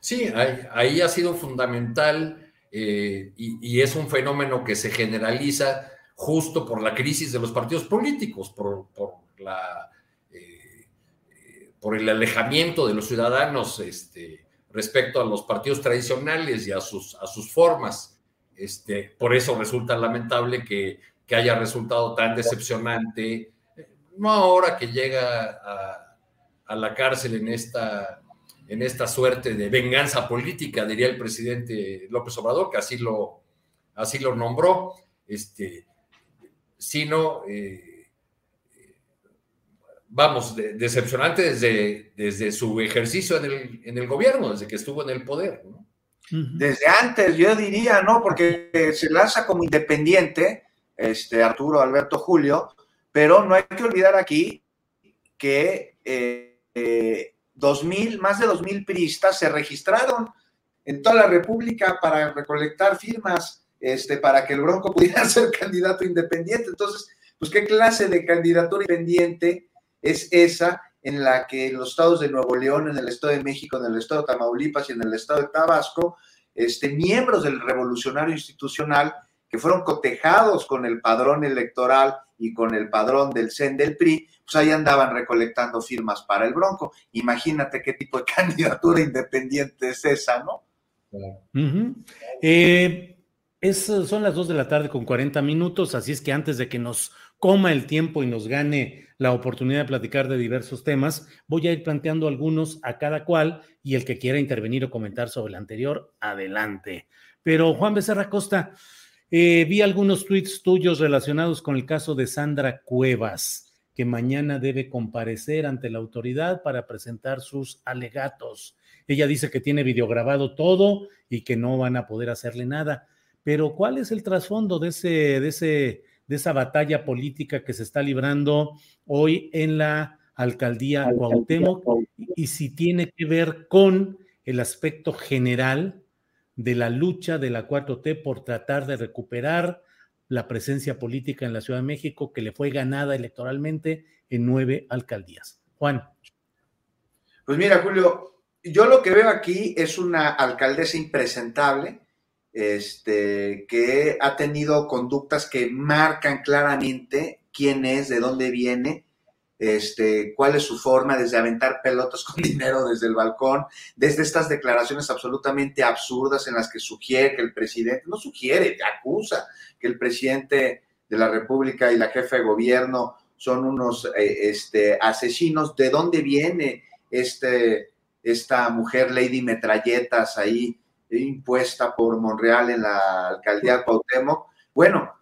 Sí, ahí, ha sido fundamental eh, y, es un fenómeno que se generaliza justo por la crisis de los partidos políticos, por, la, eh, por el alejamiento de los ciudadanos este, respecto a los partidos tradicionales y a sus, a sus formas. Este, por eso resulta lamentable que, que haya resultado tan decepcionante, no ahora que llega a, a la cárcel en esta, en esta suerte de venganza política, diría el presidente López Obrador, que así lo, así lo nombró, este, sino, eh, vamos, decepcionante desde, desde su ejercicio en el, en el, gobierno, desde que estuvo en el poder. Desde antes, yo diría, ¿no? Porque se lanza como independiente, este, Arturo Alberto Julio, pero no hay que olvidar aquí que eh, eh, 2000, más de 2.000 priistas se registraron en toda la República para recolectar firmas este, para que el Bronco pudiera ser candidato independiente. Entonces, pues, ¿qué clase de candidatura independiente es esa en la que en los estados de Nuevo León, en el estado de México, en el estado de Tamaulipas y en el estado de Tabasco, este, miembros del revolucionario institucional que fueron cotejados con el padrón electoral y con el padrón del CEN del PRI, pues ahí andaban recolectando firmas para el Bronco. Imagínate qué tipo de candidatura independiente es esa, ¿no? Son las 2 de la tarde con 40 minutos, así es que antes de que nos coma el tiempo y nos gane la oportunidad de platicar de diversos temas, voy a ir planteando algunos a cada cual y el que quiera intervenir o comentar sobre el anterior, adelante. Pero Juan Becerra Costa, eh, vi algunos tweets tuyos relacionados con el caso de Sandra Cuevas, que mañana debe comparecer ante la autoridad para presentar sus alegatos. Ella dice que tiene videograbado todo y que no van a poder hacerle nada. Pero ¿cuál es el trasfondo de ese, de ese, de esa batalla política que se está librando hoy en la alcaldía Cuauhtémoc y si tiene que ver con el aspecto general de la lucha de la 4T por tratar de recuperar la presencia política en la Ciudad de México que le fue ganada electoralmente en nueve alcaldías. Juan. Pues mira, Julio, yo lo que veo aquí es una alcaldesa impresentable, este, que ha tenido conductas que marcan claramente quién es, de dónde viene, este, cuál es su forma, desde aventar pelotas con dinero desde el balcón, desde estas declaraciones absolutamente absurdas en las que sugiere que el presidente, no sugiere, acusa que el presidente de la República y la jefa de gobierno son unos eh, este, asesinos. ¿De dónde viene este, esta mujer Lady Metralletas ahí impuesta por Monreal en la alcaldía Cuauhtémoc? Bueno,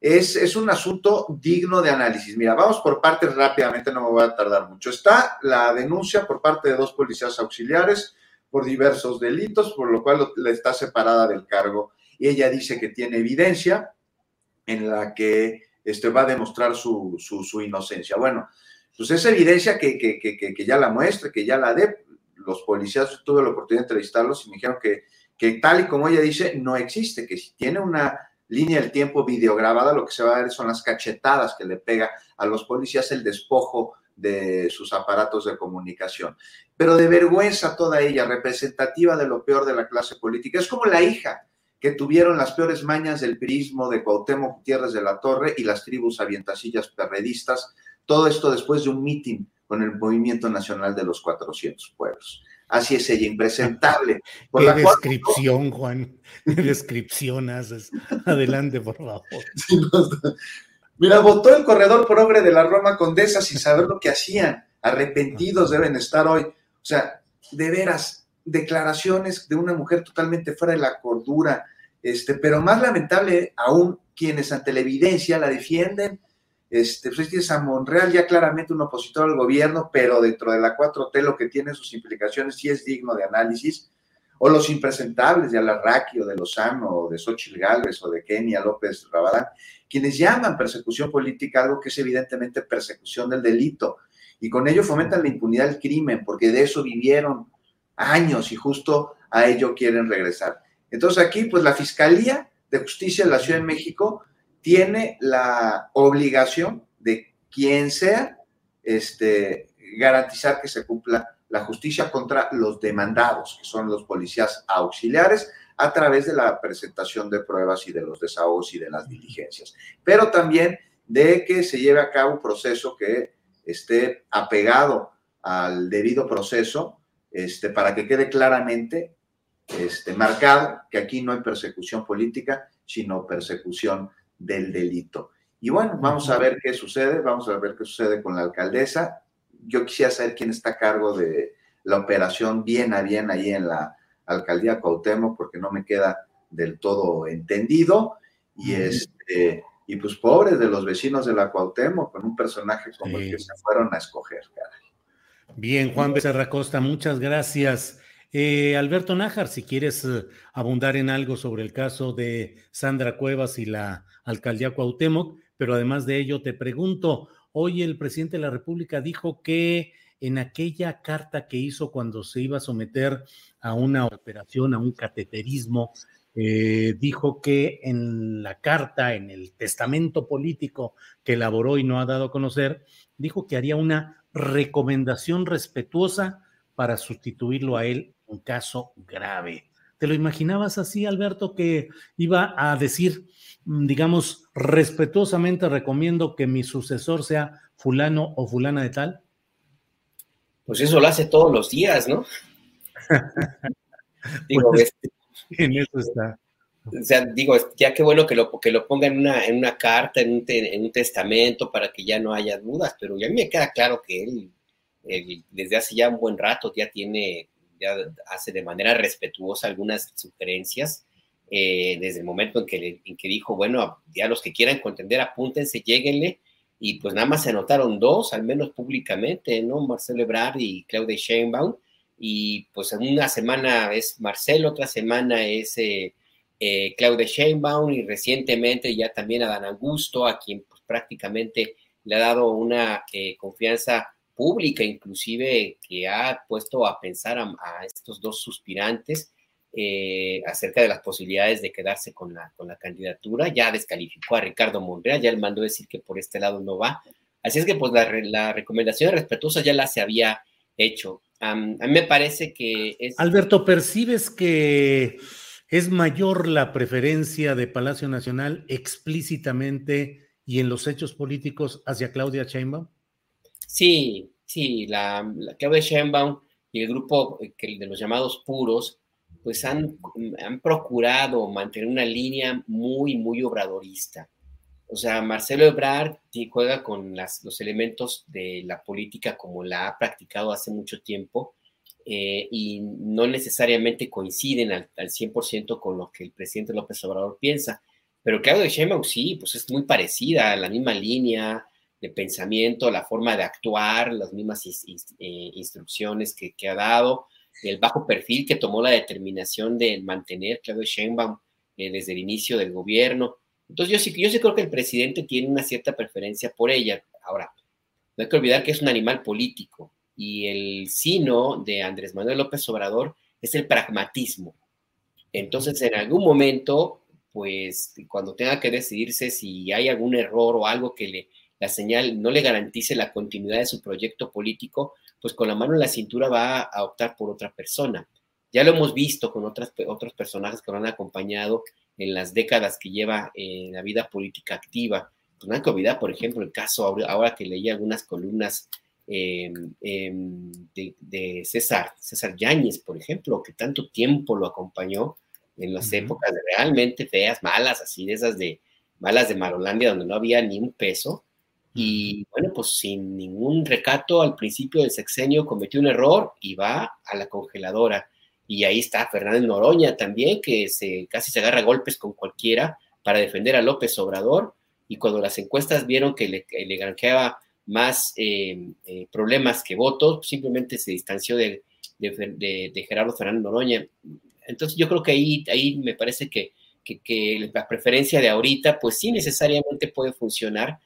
es, un asunto digno de análisis. Mira, vamos por partes rápidamente, no me voy a tardar mucho. Está la denuncia por parte de dos policías auxiliares por diversos delitos, por lo cual le está separada del cargo. Y ella dice que tiene evidencia en la que este, va a demostrar su, inocencia. Bueno, pues esa evidencia que, que, ya la muestre, que ya la dé. Los policías, tuve la oportunidad de entrevistarlos y me dijeron que, que tal y como ella dice, no existe, que si tiene una línea del tiempo videograbada, lo que se va a ver son las cachetadas que le pega a los policías el despojo de sus aparatos de comunicación. Pero de vergüenza toda ella, representativa de lo peor de la clase política. Es como la hija que tuvieron las peores mañas del prismo de Cuauhtémoc Gutiérrez de la Torre y las tribus avientasillas perredistas. Todo esto después de un mitin con el Movimiento Nacional de los 400 Pueblos. Así es ella, impresentable. Por Qué descripción, Juan. Qué descripción haces. Adelante, por favor. Mira, votó el corredor progre de la Roma Condesa sin saber lo que hacían. Arrepentidos deben estar hoy. O sea, de veras, declaraciones de una mujer totalmente fuera de la cordura. Este, pero más lamentable aún, quienes ante la evidencia la defienden este, pues tienes a Monreal ya claramente un opositor al gobierno, pero dentro de la 4T lo que tiene sus implicaciones sí es digno de análisis, o los impresentables de Alarraqui o de Lozano o de Xochitl Gálvez o de Kenia López Rabadán, quienes llaman persecución política algo que es evidentemente persecución del delito, y con ello fomentan la impunidad del crimen, porque de eso vivieron años y justo a ello quieren regresar. Entonces aquí, pues la Fiscalía de Justicia de la Ciudad de México tiene la obligación de quien sea este, garantizar que se cumpla la justicia contra los demandados, que son los policías auxiliares, a través de la presentación de pruebas y de los desahogos y de las diligencias. Pero también de que se lleve a cabo un proceso que esté apegado al debido proceso, este, para que quede claramente este, marcado que aquí no hay persecución política, sino persecución del delito. Y bueno, vamos a ver qué sucede, vamos a ver qué sucede con la alcaldesa. Yo quisiera saber quién está a cargo de la operación bien a bien ahí en la alcaldía Cuauhtémoc, porque no me queda del todo entendido. Y este, y pues pobres de los vecinos de la Cuauhtémoc, con un personaje como el que se fueron a escoger, Bien, Juan Becerra Costa, muchas gracias. Eh, Alberto Nájar, si quieres eh, abundar en algo sobre el caso de Sandra Cuevas y la alcaldía Cuauhtémoc, pero además de ello te pregunto, hoy el presidente de la República dijo que en aquella carta que hizo cuando se iba a someter a una operación, a un cateterismo, eh, dijo que en la carta, en el testamento político que elaboró y no ha dado a conocer, dijo que haría una recomendación respetuosa para sustituirlo a él en caso grave. ¿Te lo imaginabas así, Alberto, que iba a decir, digamos, respetuosamente recomiendo que mi sucesor sea fulano o fulana de tal? Pues eso lo hace todos los días, ¿no? digo, pues, en eso está. O sea, digo, ya qué bueno que lo, que lo ponga en una, en una carta, en un, en un testamento, para que ya no haya dudas, pero ya a mí me queda claro que él, desde hace ya un buen rato ya tiene, ya hace de manera respetuosa algunas sugerencias, eh, desde el momento en que, dijo, bueno, ya los que quieran contender, apúntense, lleguenle, y pues nada más se anotaron dos, al menos públicamente, ¿no? Marcelo Ebrard y Claudia Sheinbaum, y pues en una semana es Marcelo, otra semana es... Eh, eh, Claudia Sheinbaum y recientemente ya también a Dan Augusto, a quien pues, prácticamente le ha dado una eh, confianza pública, inclusive que ha puesto a pensar a, estos dos suspirantes eh, acerca de las posibilidades de quedarse con la, con la candidatura. Ya descalificó a Ricardo Monreal, ya le mandó decir que por este lado no va. Así es que pues la, la recomendación respetuosa ya la se había hecho. a mí me parece que es... Alberto, ¿percibes que ¿Es mayor la preferencia de Palacio Nacional explícitamente y en los hechos políticos hacia Claudia Sheinbaum? Sí, sí, la, Claudia Sheinbaum y el grupo eh, de los llamados puros, pues han, han procurado mantener una línea muy, muy obradorista. O sea, Marcelo Ebrard juega con los elementos de la política como la ha practicado hace mucho tiempo, eh, y no necesariamente coinciden al, al, 100% con lo que el presidente López Obrador piensa. Pero Claudio Sheinbaum sí, pues es muy parecida, la misma línea de pensamiento, la forma de actuar, las mismas eh, instrucciones que, que, ha dado, el bajo perfil que tomó la determinación de mantener Claudio Sheinbaum eh, desde el inicio del gobierno. Entonces yo sí, yo sí creo que el presidente tiene una cierta preferencia por ella. Ahora, no hay que olvidar que es un animal político y el sino de Andrés Manuel López Obrador es el pragmatismo. Entonces, en algún momento, pues cuando tenga que decidirse si hay algún error o algo que le, la señal no le garantice la continuidad de su proyecto político, pues con la mano en la cintura va a optar por otra persona. Ya lo hemos visto con otras, otros personajes que lo han acompañado en las décadas que lleva en la vida política activa. Pues no hay que olvidar, por ejemplo, el caso ahora que leí algunas columnas Em, em, de, César, César Yáñez, por ejemplo, que tanto tiempo lo acompañó en las épocas realmente feas, malas, así de esas de malas de Marolandia, donde no había ni un peso. Y bueno, pues sin ningún recato al principio del sexenio cometió un error y va a la congeladora. Y ahí está Fernández Noroña también, que se, casi se agarra golpes con cualquiera para defender a López Obrador. Y cuando las encuestas vieron que le, le granjeaba más eh, eh, problemas que votos, simplemente se distanció de, de, Gerardo Fernández Noroña. Entonces yo creo que ahí, ahí me parece que, que, la preferencia de ahorita, pues sí necesariamente puede funcionar,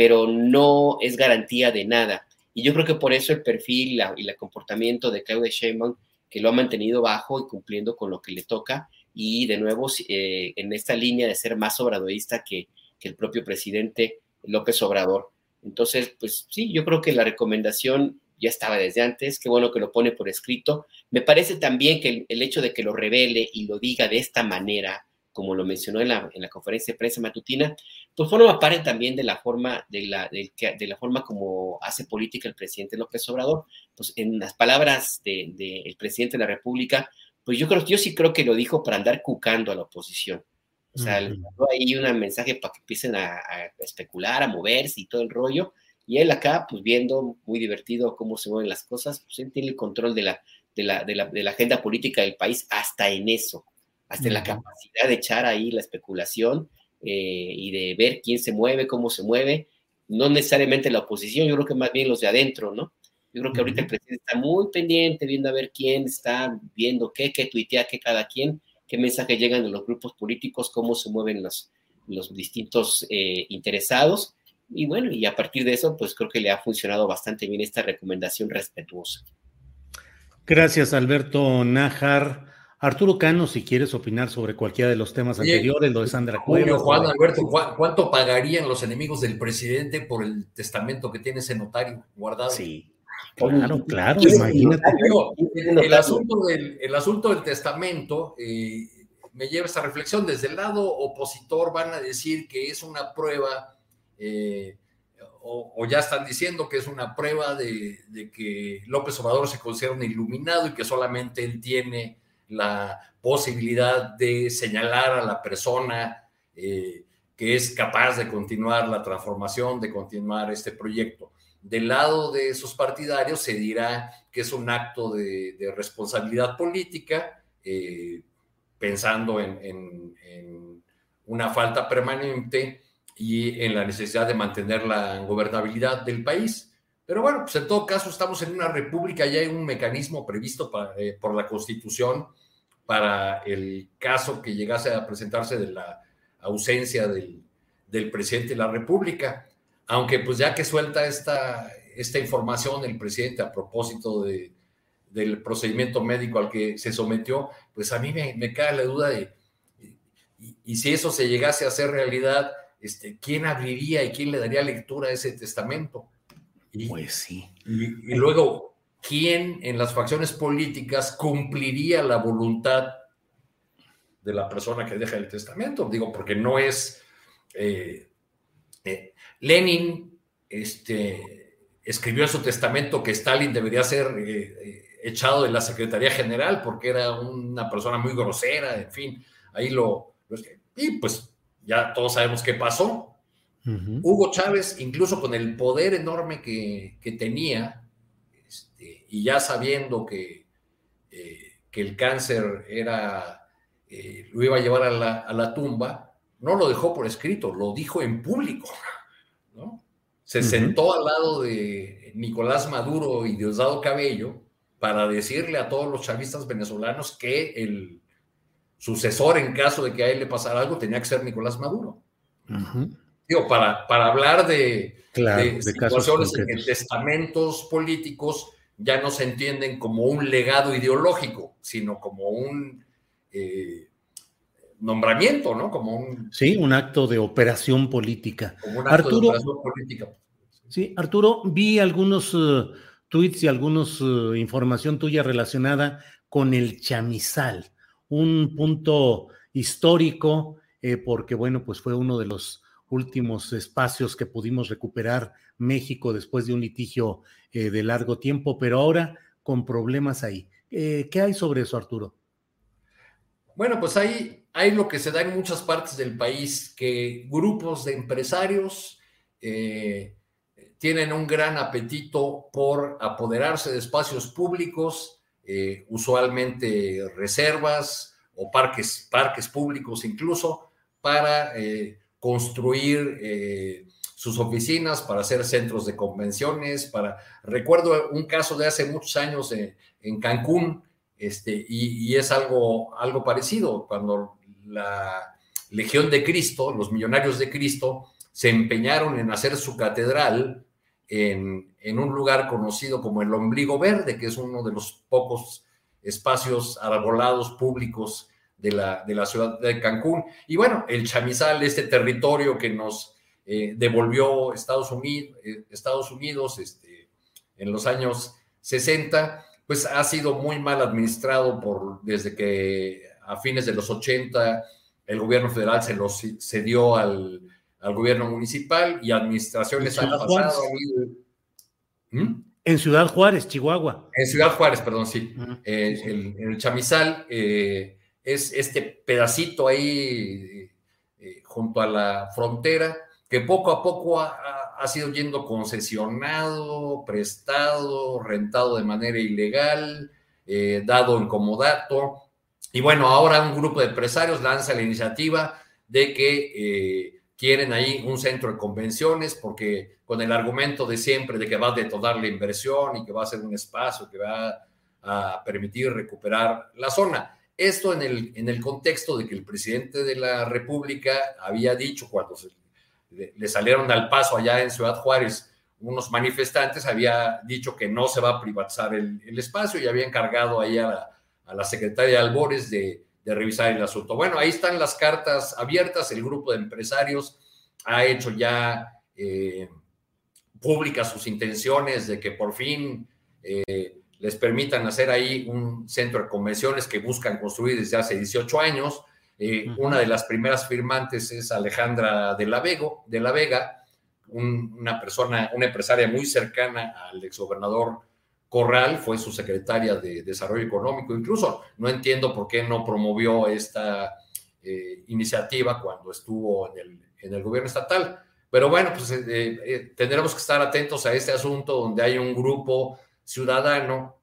pero no es garantía de nada. Y yo creo que por eso el perfil y el comportamiento de Claudia Sheinbaum, que lo ha mantenido bajo y cumpliendo con lo que le toca, y de nuevo eh, en esta línea de ser más obradorista que, el propio presidente López Obrador. Entonces, pues sí, yo creo que la recomendación ya estaba desde antes, qué bueno que lo pone por escrito. Me parece también que el, hecho de que lo revele y lo diga de esta manera, como lo mencionó en la, en la conferencia de prensa matutina, pues forma parte también de la forma, de la, de, de la forma como hace política el presidente López Obrador. Pues en las palabras del de, presidente de la República, pues yo creo, yo sí creo que lo dijo para andar cucando a la oposición. O sea, le mandó ahí un mensaje para que empiecen a, a, especular, a moverse y todo el rollo. Y él acá, pues viendo muy divertido cómo se mueven las cosas, pues él tiene el control de la, de la, de la, de la agenda política del país hasta en eso, hasta en la capacidad de echar ahí la especulación eh, y de ver quién se mueve, cómo se mueve. No necesariamente la oposición, yo creo que más bien los de adentro, ¿no? Yo creo que ahorita el presidente está muy pendiente viendo a ver quién está viendo qué, qué tuitea, qué cada quien, qué mensajes llegan de los grupos políticos, cómo se mueven los, los distintos eh, interesados y bueno, y a partir de eso, pues creo que le ha funcionado bastante bien esta recomendación respetuosa. Gracias, Alberto Nájar. Arturo Cano, si quieres opinar sobre cualquiera de los temas anteriores, lo de Sandra Cuevas. Juan Alberto, ¿cuánto pagarían los enemigos del presidente por el testamento que tiene ese notario guardado? Sí, claro, claro, imagínate. El, asunto del, el asunto del testamento eh, me lleva a esta reflexión. Desde el lado opositor van a decir que es una prueba eh, o, ya están diciendo que es una prueba de, que López Obrador se considera un iluminado y que solamente él tiene la posibilidad de señalar a la persona eh, que es capaz de continuar la transformación, de continuar este proyecto. Del lado de esos partidarios se dirá que es un acto de, responsabilidad política, eh, pensando en, en, una falta permanente y en la necesidad de mantener la gobernabilidad del país. Pero bueno, pues en todo caso estamos en una república y hay un mecanismo previsto eh, por la Constitución para el caso que llegase a presentarse de la ausencia del, presidente de la República. Aunque pues ya que suelta esta, esta información el presidente a propósito de, del procedimiento médico al que se sometió, pues a mí me, cae la duda de, y, y si eso se llegase a hacer realidad, este, ¿quién abriría y quién le daría lectura a ese testamento? Y, pues sí. Y, luego, ¿quién en las facciones políticas cumpliría la voluntad de la persona que deja el testamento? Digo, porque no es... Eh, eh, Lenin este, escribió en su testamento que Stalin debería ser eh, echado de la Secretaría General porque era una persona muy grosera, en fin, ahí lo... y pues ya todos sabemos qué pasó. Hugo Chávez, incluso con el poder enorme que, tenía, este, y ya sabiendo que, eh, que el cáncer era, eh, lo iba a llevar a la, tumba, no lo dejó por escrito, lo dijo en público. Se sentó al lado de Nicolás Maduro y Diosdado Cabello para decirle a todos los chavistas venezolanos que el, sucesor en caso de que a él le pasara algo tenía que ser Nicolás Maduro. Digo, para, para hablar de, situaciones en que testamentos políticos ya no se entienden como un legado ideológico, sino como un eh, nombramiento, ¿no? Como un... Sí, un acto de operación política. Como un acto Arturo, de operación política. Sí, Arturo, vi algunos uh, tweets y algunos uh, información tuya relacionada con el chamizal un punto histórico, eh, porque bueno, pues fue uno de los últimos espacios que pudimos recuperar México después de un litigio eh, de largo tiempo, pero ahora con problemas ahí. Eh, ¿Qué hay sobre eso, Arturo? Bueno, pues hay, hay lo que se da en muchas partes del país, que grupos de empresarios tienen un gran apetito por apoderarse de espacios públicos, eh, usualmente reservas o parques, parques públicos incluso, para eh, construir eh, sus oficinas, para hacer centros de convenciones, para... Recuerdo un caso de hace muchos años en Cancún, este, y, es algo, algo parecido, cuando la Legión de Cristo, los millonarios de Cristo, se empeñaron en hacer su catedral en, un lugar conocido como el Ombligo Verde, que es uno de los pocos espacios arbolados públicos de la, de la ciudad de Cancún. Y bueno, el chamizal, este territorio que nos eh, devolvió Estados Unidos, eh, Estados Unidos este, en los años 60, pues ha sido muy mal administrado por, desde que a fines de los 80 el gobierno federal se lo cedió al, al gobierno municipal y administraciones han pasado. ¿Mm? En Ciudad Juárez, Chihuahua. En Ciudad Juárez, perdón, sí. Eh, el, el, chamizal eh, es este pedacito ahí eh, junto a la frontera que poco a poco ha, ha, sido yendo concesionado, prestado, rentado de manera ilegal, dado en comodato. Y bueno, ahora un grupo de empresarios lanza la iniciativa de que quieren ahí un centro de convenciones porque con el argumento de siempre de que va a detonar la inversión y que va a ser un espacio que va a permitir recuperar la zona. Esto en el, en el contexto de que el presidente de la República había dicho cuando le, salieron al paso allá en Ciudad Juárez unos manifestantes, había dicho que no se va a privatizar el, espacio y había encargado ahí a la, a la secretaria Albores de, de revisar el asunto. Bueno, ahí están las cartas abiertas, el grupo de empresarios ha hecho ya eh, públicas sus intenciones de que por fin eh, les permitan hacer ahí un centro de convenciones que buscan construir desde hace 18 años. Eh, una de las primeras firmantes es Alejandra de la, de la Vega, una persona, una empresaria muy cercana al exgobernador Corral, fue su secretaria de Desarrollo Económico. Incluso no entiendo por qué no promovió esta eh, iniciativa cuando estuvo en el, en el, gobierno estatal. Pero bueno, pues eh, tendremos que estar atentos a este asunto donde hay un grupo ciudadano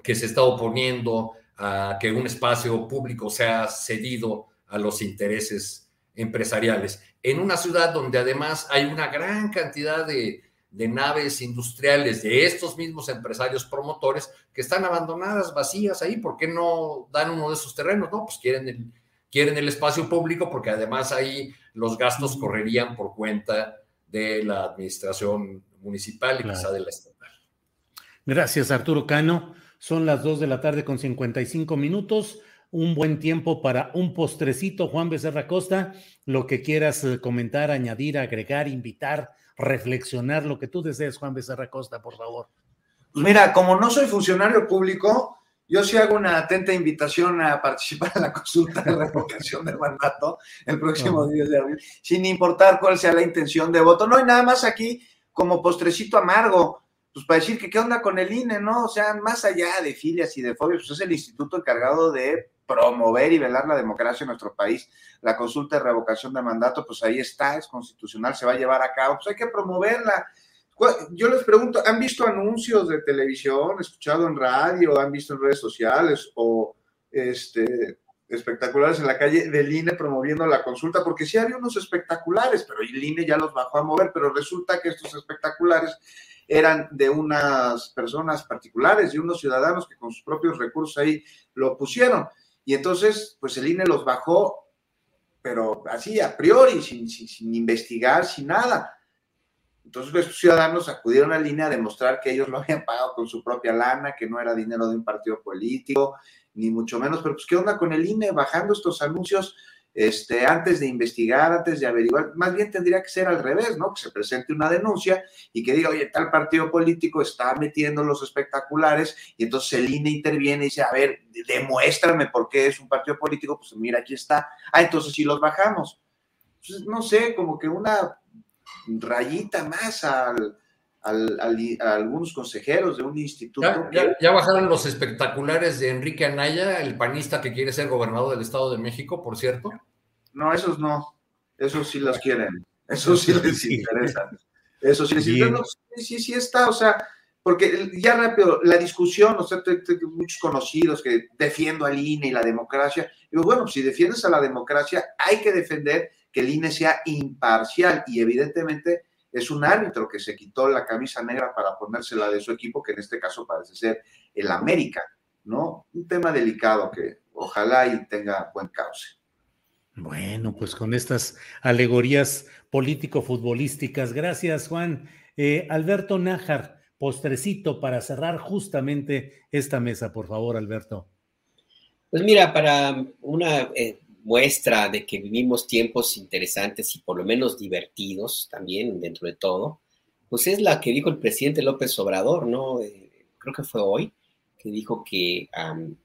que se está oponiendo a que un espacio público sea cedido a los intereses empresariales. En una ciudad donde además hay una gran cantidad de, de naves industriales de estos mismos empresarios promotores que están abandonadas, vacías ahí. ¿Por qué no dan uno de esos terrenos? No, pues quieren el, quieren el espacio público porque además ahí los gastos correrían por cuenta de la administración municipal y quizá de la estatal. Gracias, Arturo Cano. Son las 2 de la tarde con 55 minutos. Un buen tiempo para un postrecito, Juan Becerra Costa. Lo que quieras eh, comentar, añadir, agregar, invitar reflexionar lo que tú desees, Juan Becerra Costa, por favor. Mira, como no soy funcionario público, yo sí hago una atenta invitación a participar en la consulta de revocación del mandato el próximo 10 de abril, sin importar cuál sea la intención de voto. No hay nada más aquí como postrecito amargo, pues para decir que qué onda con el INE, ¿no? O sea, más allá de filias y de fobias, pues es el instituto encargado de promover y velar la democracia en nuestro país. La consulta de revocación de mandato, pues ahí está, es constitucional, se va a llevar a cabo, pues hay que promoverla. Yo les pregunto, ¿han visto anuncios de televisión, escuchado en radio, han visto en redes sociales o este, espectaculares en la calle del INE promoviendo la consulta? Porque sí había unos espectaculares, pero el INE ya los bajó a mover, pero resulta que estos espectaculares eran de unas personas particulares, de unos ciudadanos que con sus propios recursos ahí lo pusieron. Y entonces, pues el INE los bajó, pero así, a priori, sin, sin, investigar, sin nada. Entonces estos ciudadanos acudieron al INE a demostrar que ellos lo habían pagado con su propia lana, que no era dinero de un partido político, ni mucho menos. Pero pues, ¿qué onda con el INE bajando estos anuncios? Este, antes de investigar, antes de averiguar, más bien tendría que ser al revés, ¿no? Que se presente una denuncia y que diga, oye, tal partido político está metiendo los espectaculares y entonces el INE interviene y dice, a ver, demuéstrame por qué es un partido político, pues mira, aquí está. Ah, entonces sí los bajamos. Entonces, no sé, como que una rayita más al, al, a algunos consejeros de un instituto. Ya, ya, bajaron los espectaculares de Enrique Anaya, el panista que quiere ser gobernador del Estado de México, por cierto. No, esos no. Esos sí los quieren. Esos sí les interesan. Eso sí les interesa. sí, sí está, o sea, porque ya rápido, la discusión, o sea, muchos conocidos que defiendo al INE y la democracia. Digo, bueno, si defiendes a la democracia, hay que defender que el INE sea imparcial y evidentemente es un árbitro que se quitó la camisa negra para ponérsela de su equipo, que en este caso parece ser el América, ¿no? Un tema delicado que ojalá y tenga buen cauce. Bueno, pues con estas alegorías político-futbolísticas. Gracias, Juan. Eh, Alberto Nájar, postrecito para cerrar justamente esta mesa, por favor, Alberto. Pues mira, para una eh, muestra de que vivimos tiempos interesantes y por lo menos divertidos también dentro de todo, pues es la que dijo el presidente López Obrador, ¿no? Eh, creo que fue hoy, que dijo que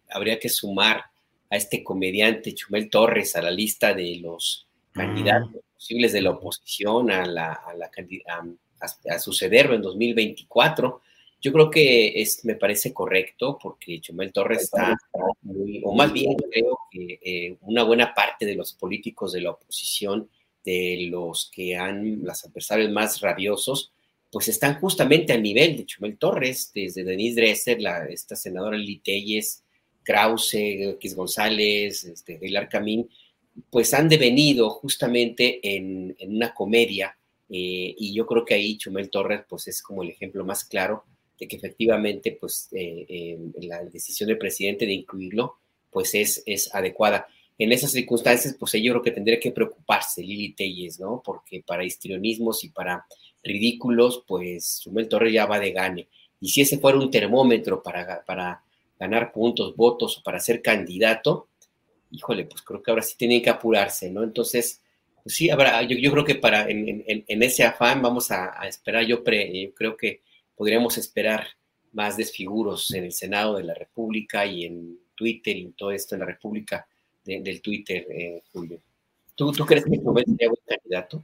habría que sumar a este comediante Chumel Torres a la lista de los mm. candidatos posibles de la oposición a, la, a, la, a, a sucederlo en 2024. Yo creo que es, me parece correcto porque Chumel Torres está muy, o más bien creo que eh, una buena parte de los políticos de la oposición, de los que han, los adversarios más rabiosos, pues están justamente al nivel de Chumel Torres, desde Denise Dresser, la, esta senadora Lili Telles, Krause, X González, este, Pilar Camín, pues han devenido justamente en, en una comedia eh, y yo creo que ahí Chumel Torres pues es como el ejemplo más claro de que efectivamente pues eh, eh, la decisión del presidente de incluirlo pues es, es adecuada. En esas circunstancias pues yo creo que tendría que preocuparse Lili Telles, ¿no? Porque para histrionismos y para ridículos pues Chumel Torres ya va de gane. Y si ese fuera un termómetro para, para ganar puntos, votos o para ser candidato, híjole, pues creo que ahora sí tienen que apurarse, ¿no? Entonces, pues sí, habrá, yo, creo que para en, ese afán vamos a, esperar, yo, creo que podríamos esperar más desfiguros en el Senado de la República y en Twitter y en todo esto en la República del Twitter, eh, Julio. ¿Tú, crees que Chumel sería buen candidato?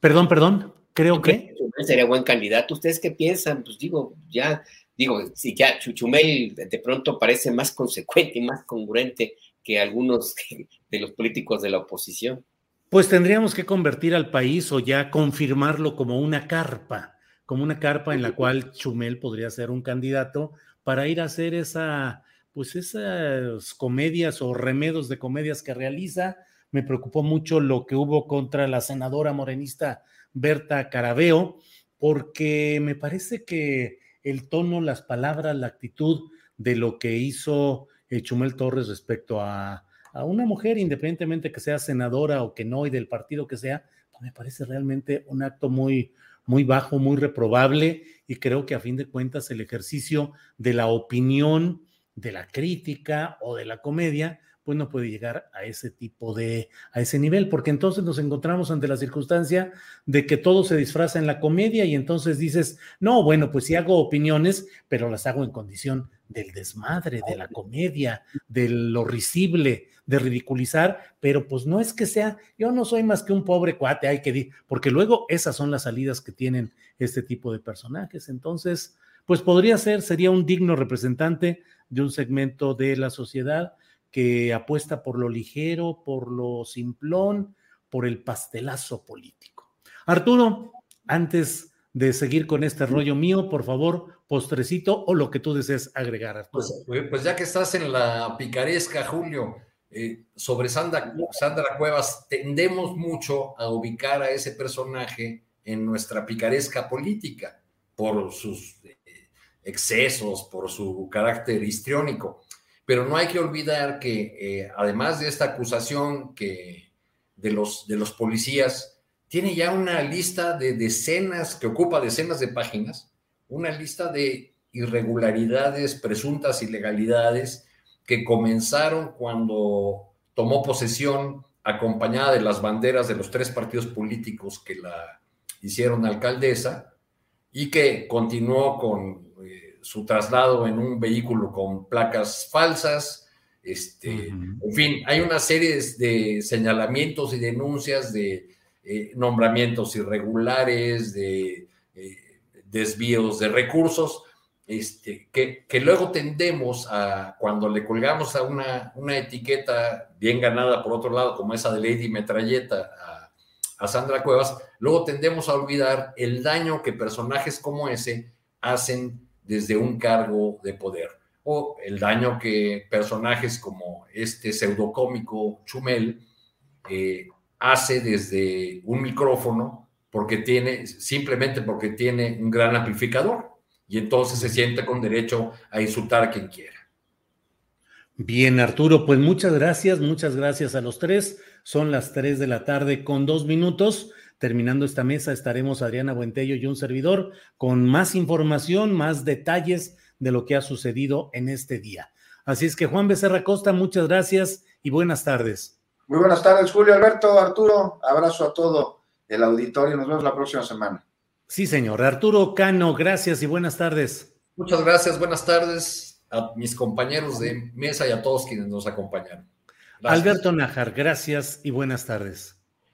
Perdón, perdón, creo que... Chumel sería buen candidato. ¿Ustedes qué piensan? Pues digo, ya, digo, si ya Chumel de pronto parece más consecuente y más congruente que algunos de los políticos de la oposición. Pues tendríamos que convertir al país o ya confirmarlo como una carpa, como una carpa en la cual Chumel podría ser un candidato para ir a hacer esa, pues esas comedias o remedos de comedias que realiza. Me preocupó mucho lo que hubo contra la senadora morenista Berta Carabeo, porque me parece que el tono, las palabras, la actitud de lo que hizo eh, Chumel Torres respecto a a una mujer, independientemente que sea senadora o que no y del partido que sea, pues me parece realmente un acto muy, muy bajo, muy reprobable y creo que a fin de cuentas el ejercicio de la opinión, de la crítica o de la comedia, pues no puede llegar a ese tipo de, a ese nivel, porque entonces nos encontramos ante la circunstancia de que todo se disfraza en la comedia y entonces dices, no, bueno, pues sí hago opiniones, pero las hago en condición del desmadre, de la comedia, de lo risible, de ridiculizar, pero pues no es que sea, yo no soy más que un pobre cuate, hay que decir, porque luego esas son las salidas que tienen este tipo de personajes. Entonces, pues podría ser, sería un digno representante de un segmento de la sociedad que apuesta por lo ligero, por lo simplón, por el pastelazo político. Arturo, antes de seguir con este rollo mío, por favor, postrecito o lo que tú desees agregar. Arturo. Pues, pues ya que estás en la picaresca, Julio, eh, sobre Sandra, Sandra Cuevas, tendemos mucho a ubicar a ese personaje en nuestra picaresca política por sus eh, excesos, por su carácter histriónico. Pero no hay que olvidar que eh, además de esta acusación que de los, de los policías, tiene ya una lista de decenas, que ocupa decenas de páginas, una lista de irregularidades, presuntas ilegalidades, que comenzaron cuando tomó posesión acompañada de las banderas de los tres partidos políticos que la hicieron alcaldesa y que continuó con su traslado en un vehículo con placas falsas. Este, En fin, hay una serie de señalamientos y denuncias de eh, nombramientos irregulares, de eh, desvíos de recursos este, que, luego tendemos a, cuando le colgamos a una, una, etiqueta bien ganada, por otro lado, como esa de Lady Metralleta a, a, Sandra Cuevas, luego tendemos a olvidar el daño que personajes como ese hacen desde un cargo de poder, o el daño que personajes como este pseudocómico Chumel eh, hace desde un micrófono, porque tiene, simplemente porque tiene un gran amplificador y entonces se siente con derecho a insultar a quien quiera. Bien, Arturo, pues muchas gracias, muchas gracias a los tres. Son las tres de la tarde con dos minutos. Terminando esta mesa estaremos Adriana Buentello y un servidor con más información, más detalles de lo que ha sucedido en este día. Así es que Juan Becerra Costa, muchas gracias y buenas tardes. Muy buenas tardes, Julio Alberto, Arturo. Abrazo a todo el auditorio. Nos vemos la próxima semana. Sí, señor. Arturo Cano, gracias y buenas tardes. Muchas gracias, buenas tardes a mis compañeros de mesa y a todos quienes nos acompañaron. Alberto Najar, gracias y buenas tardes.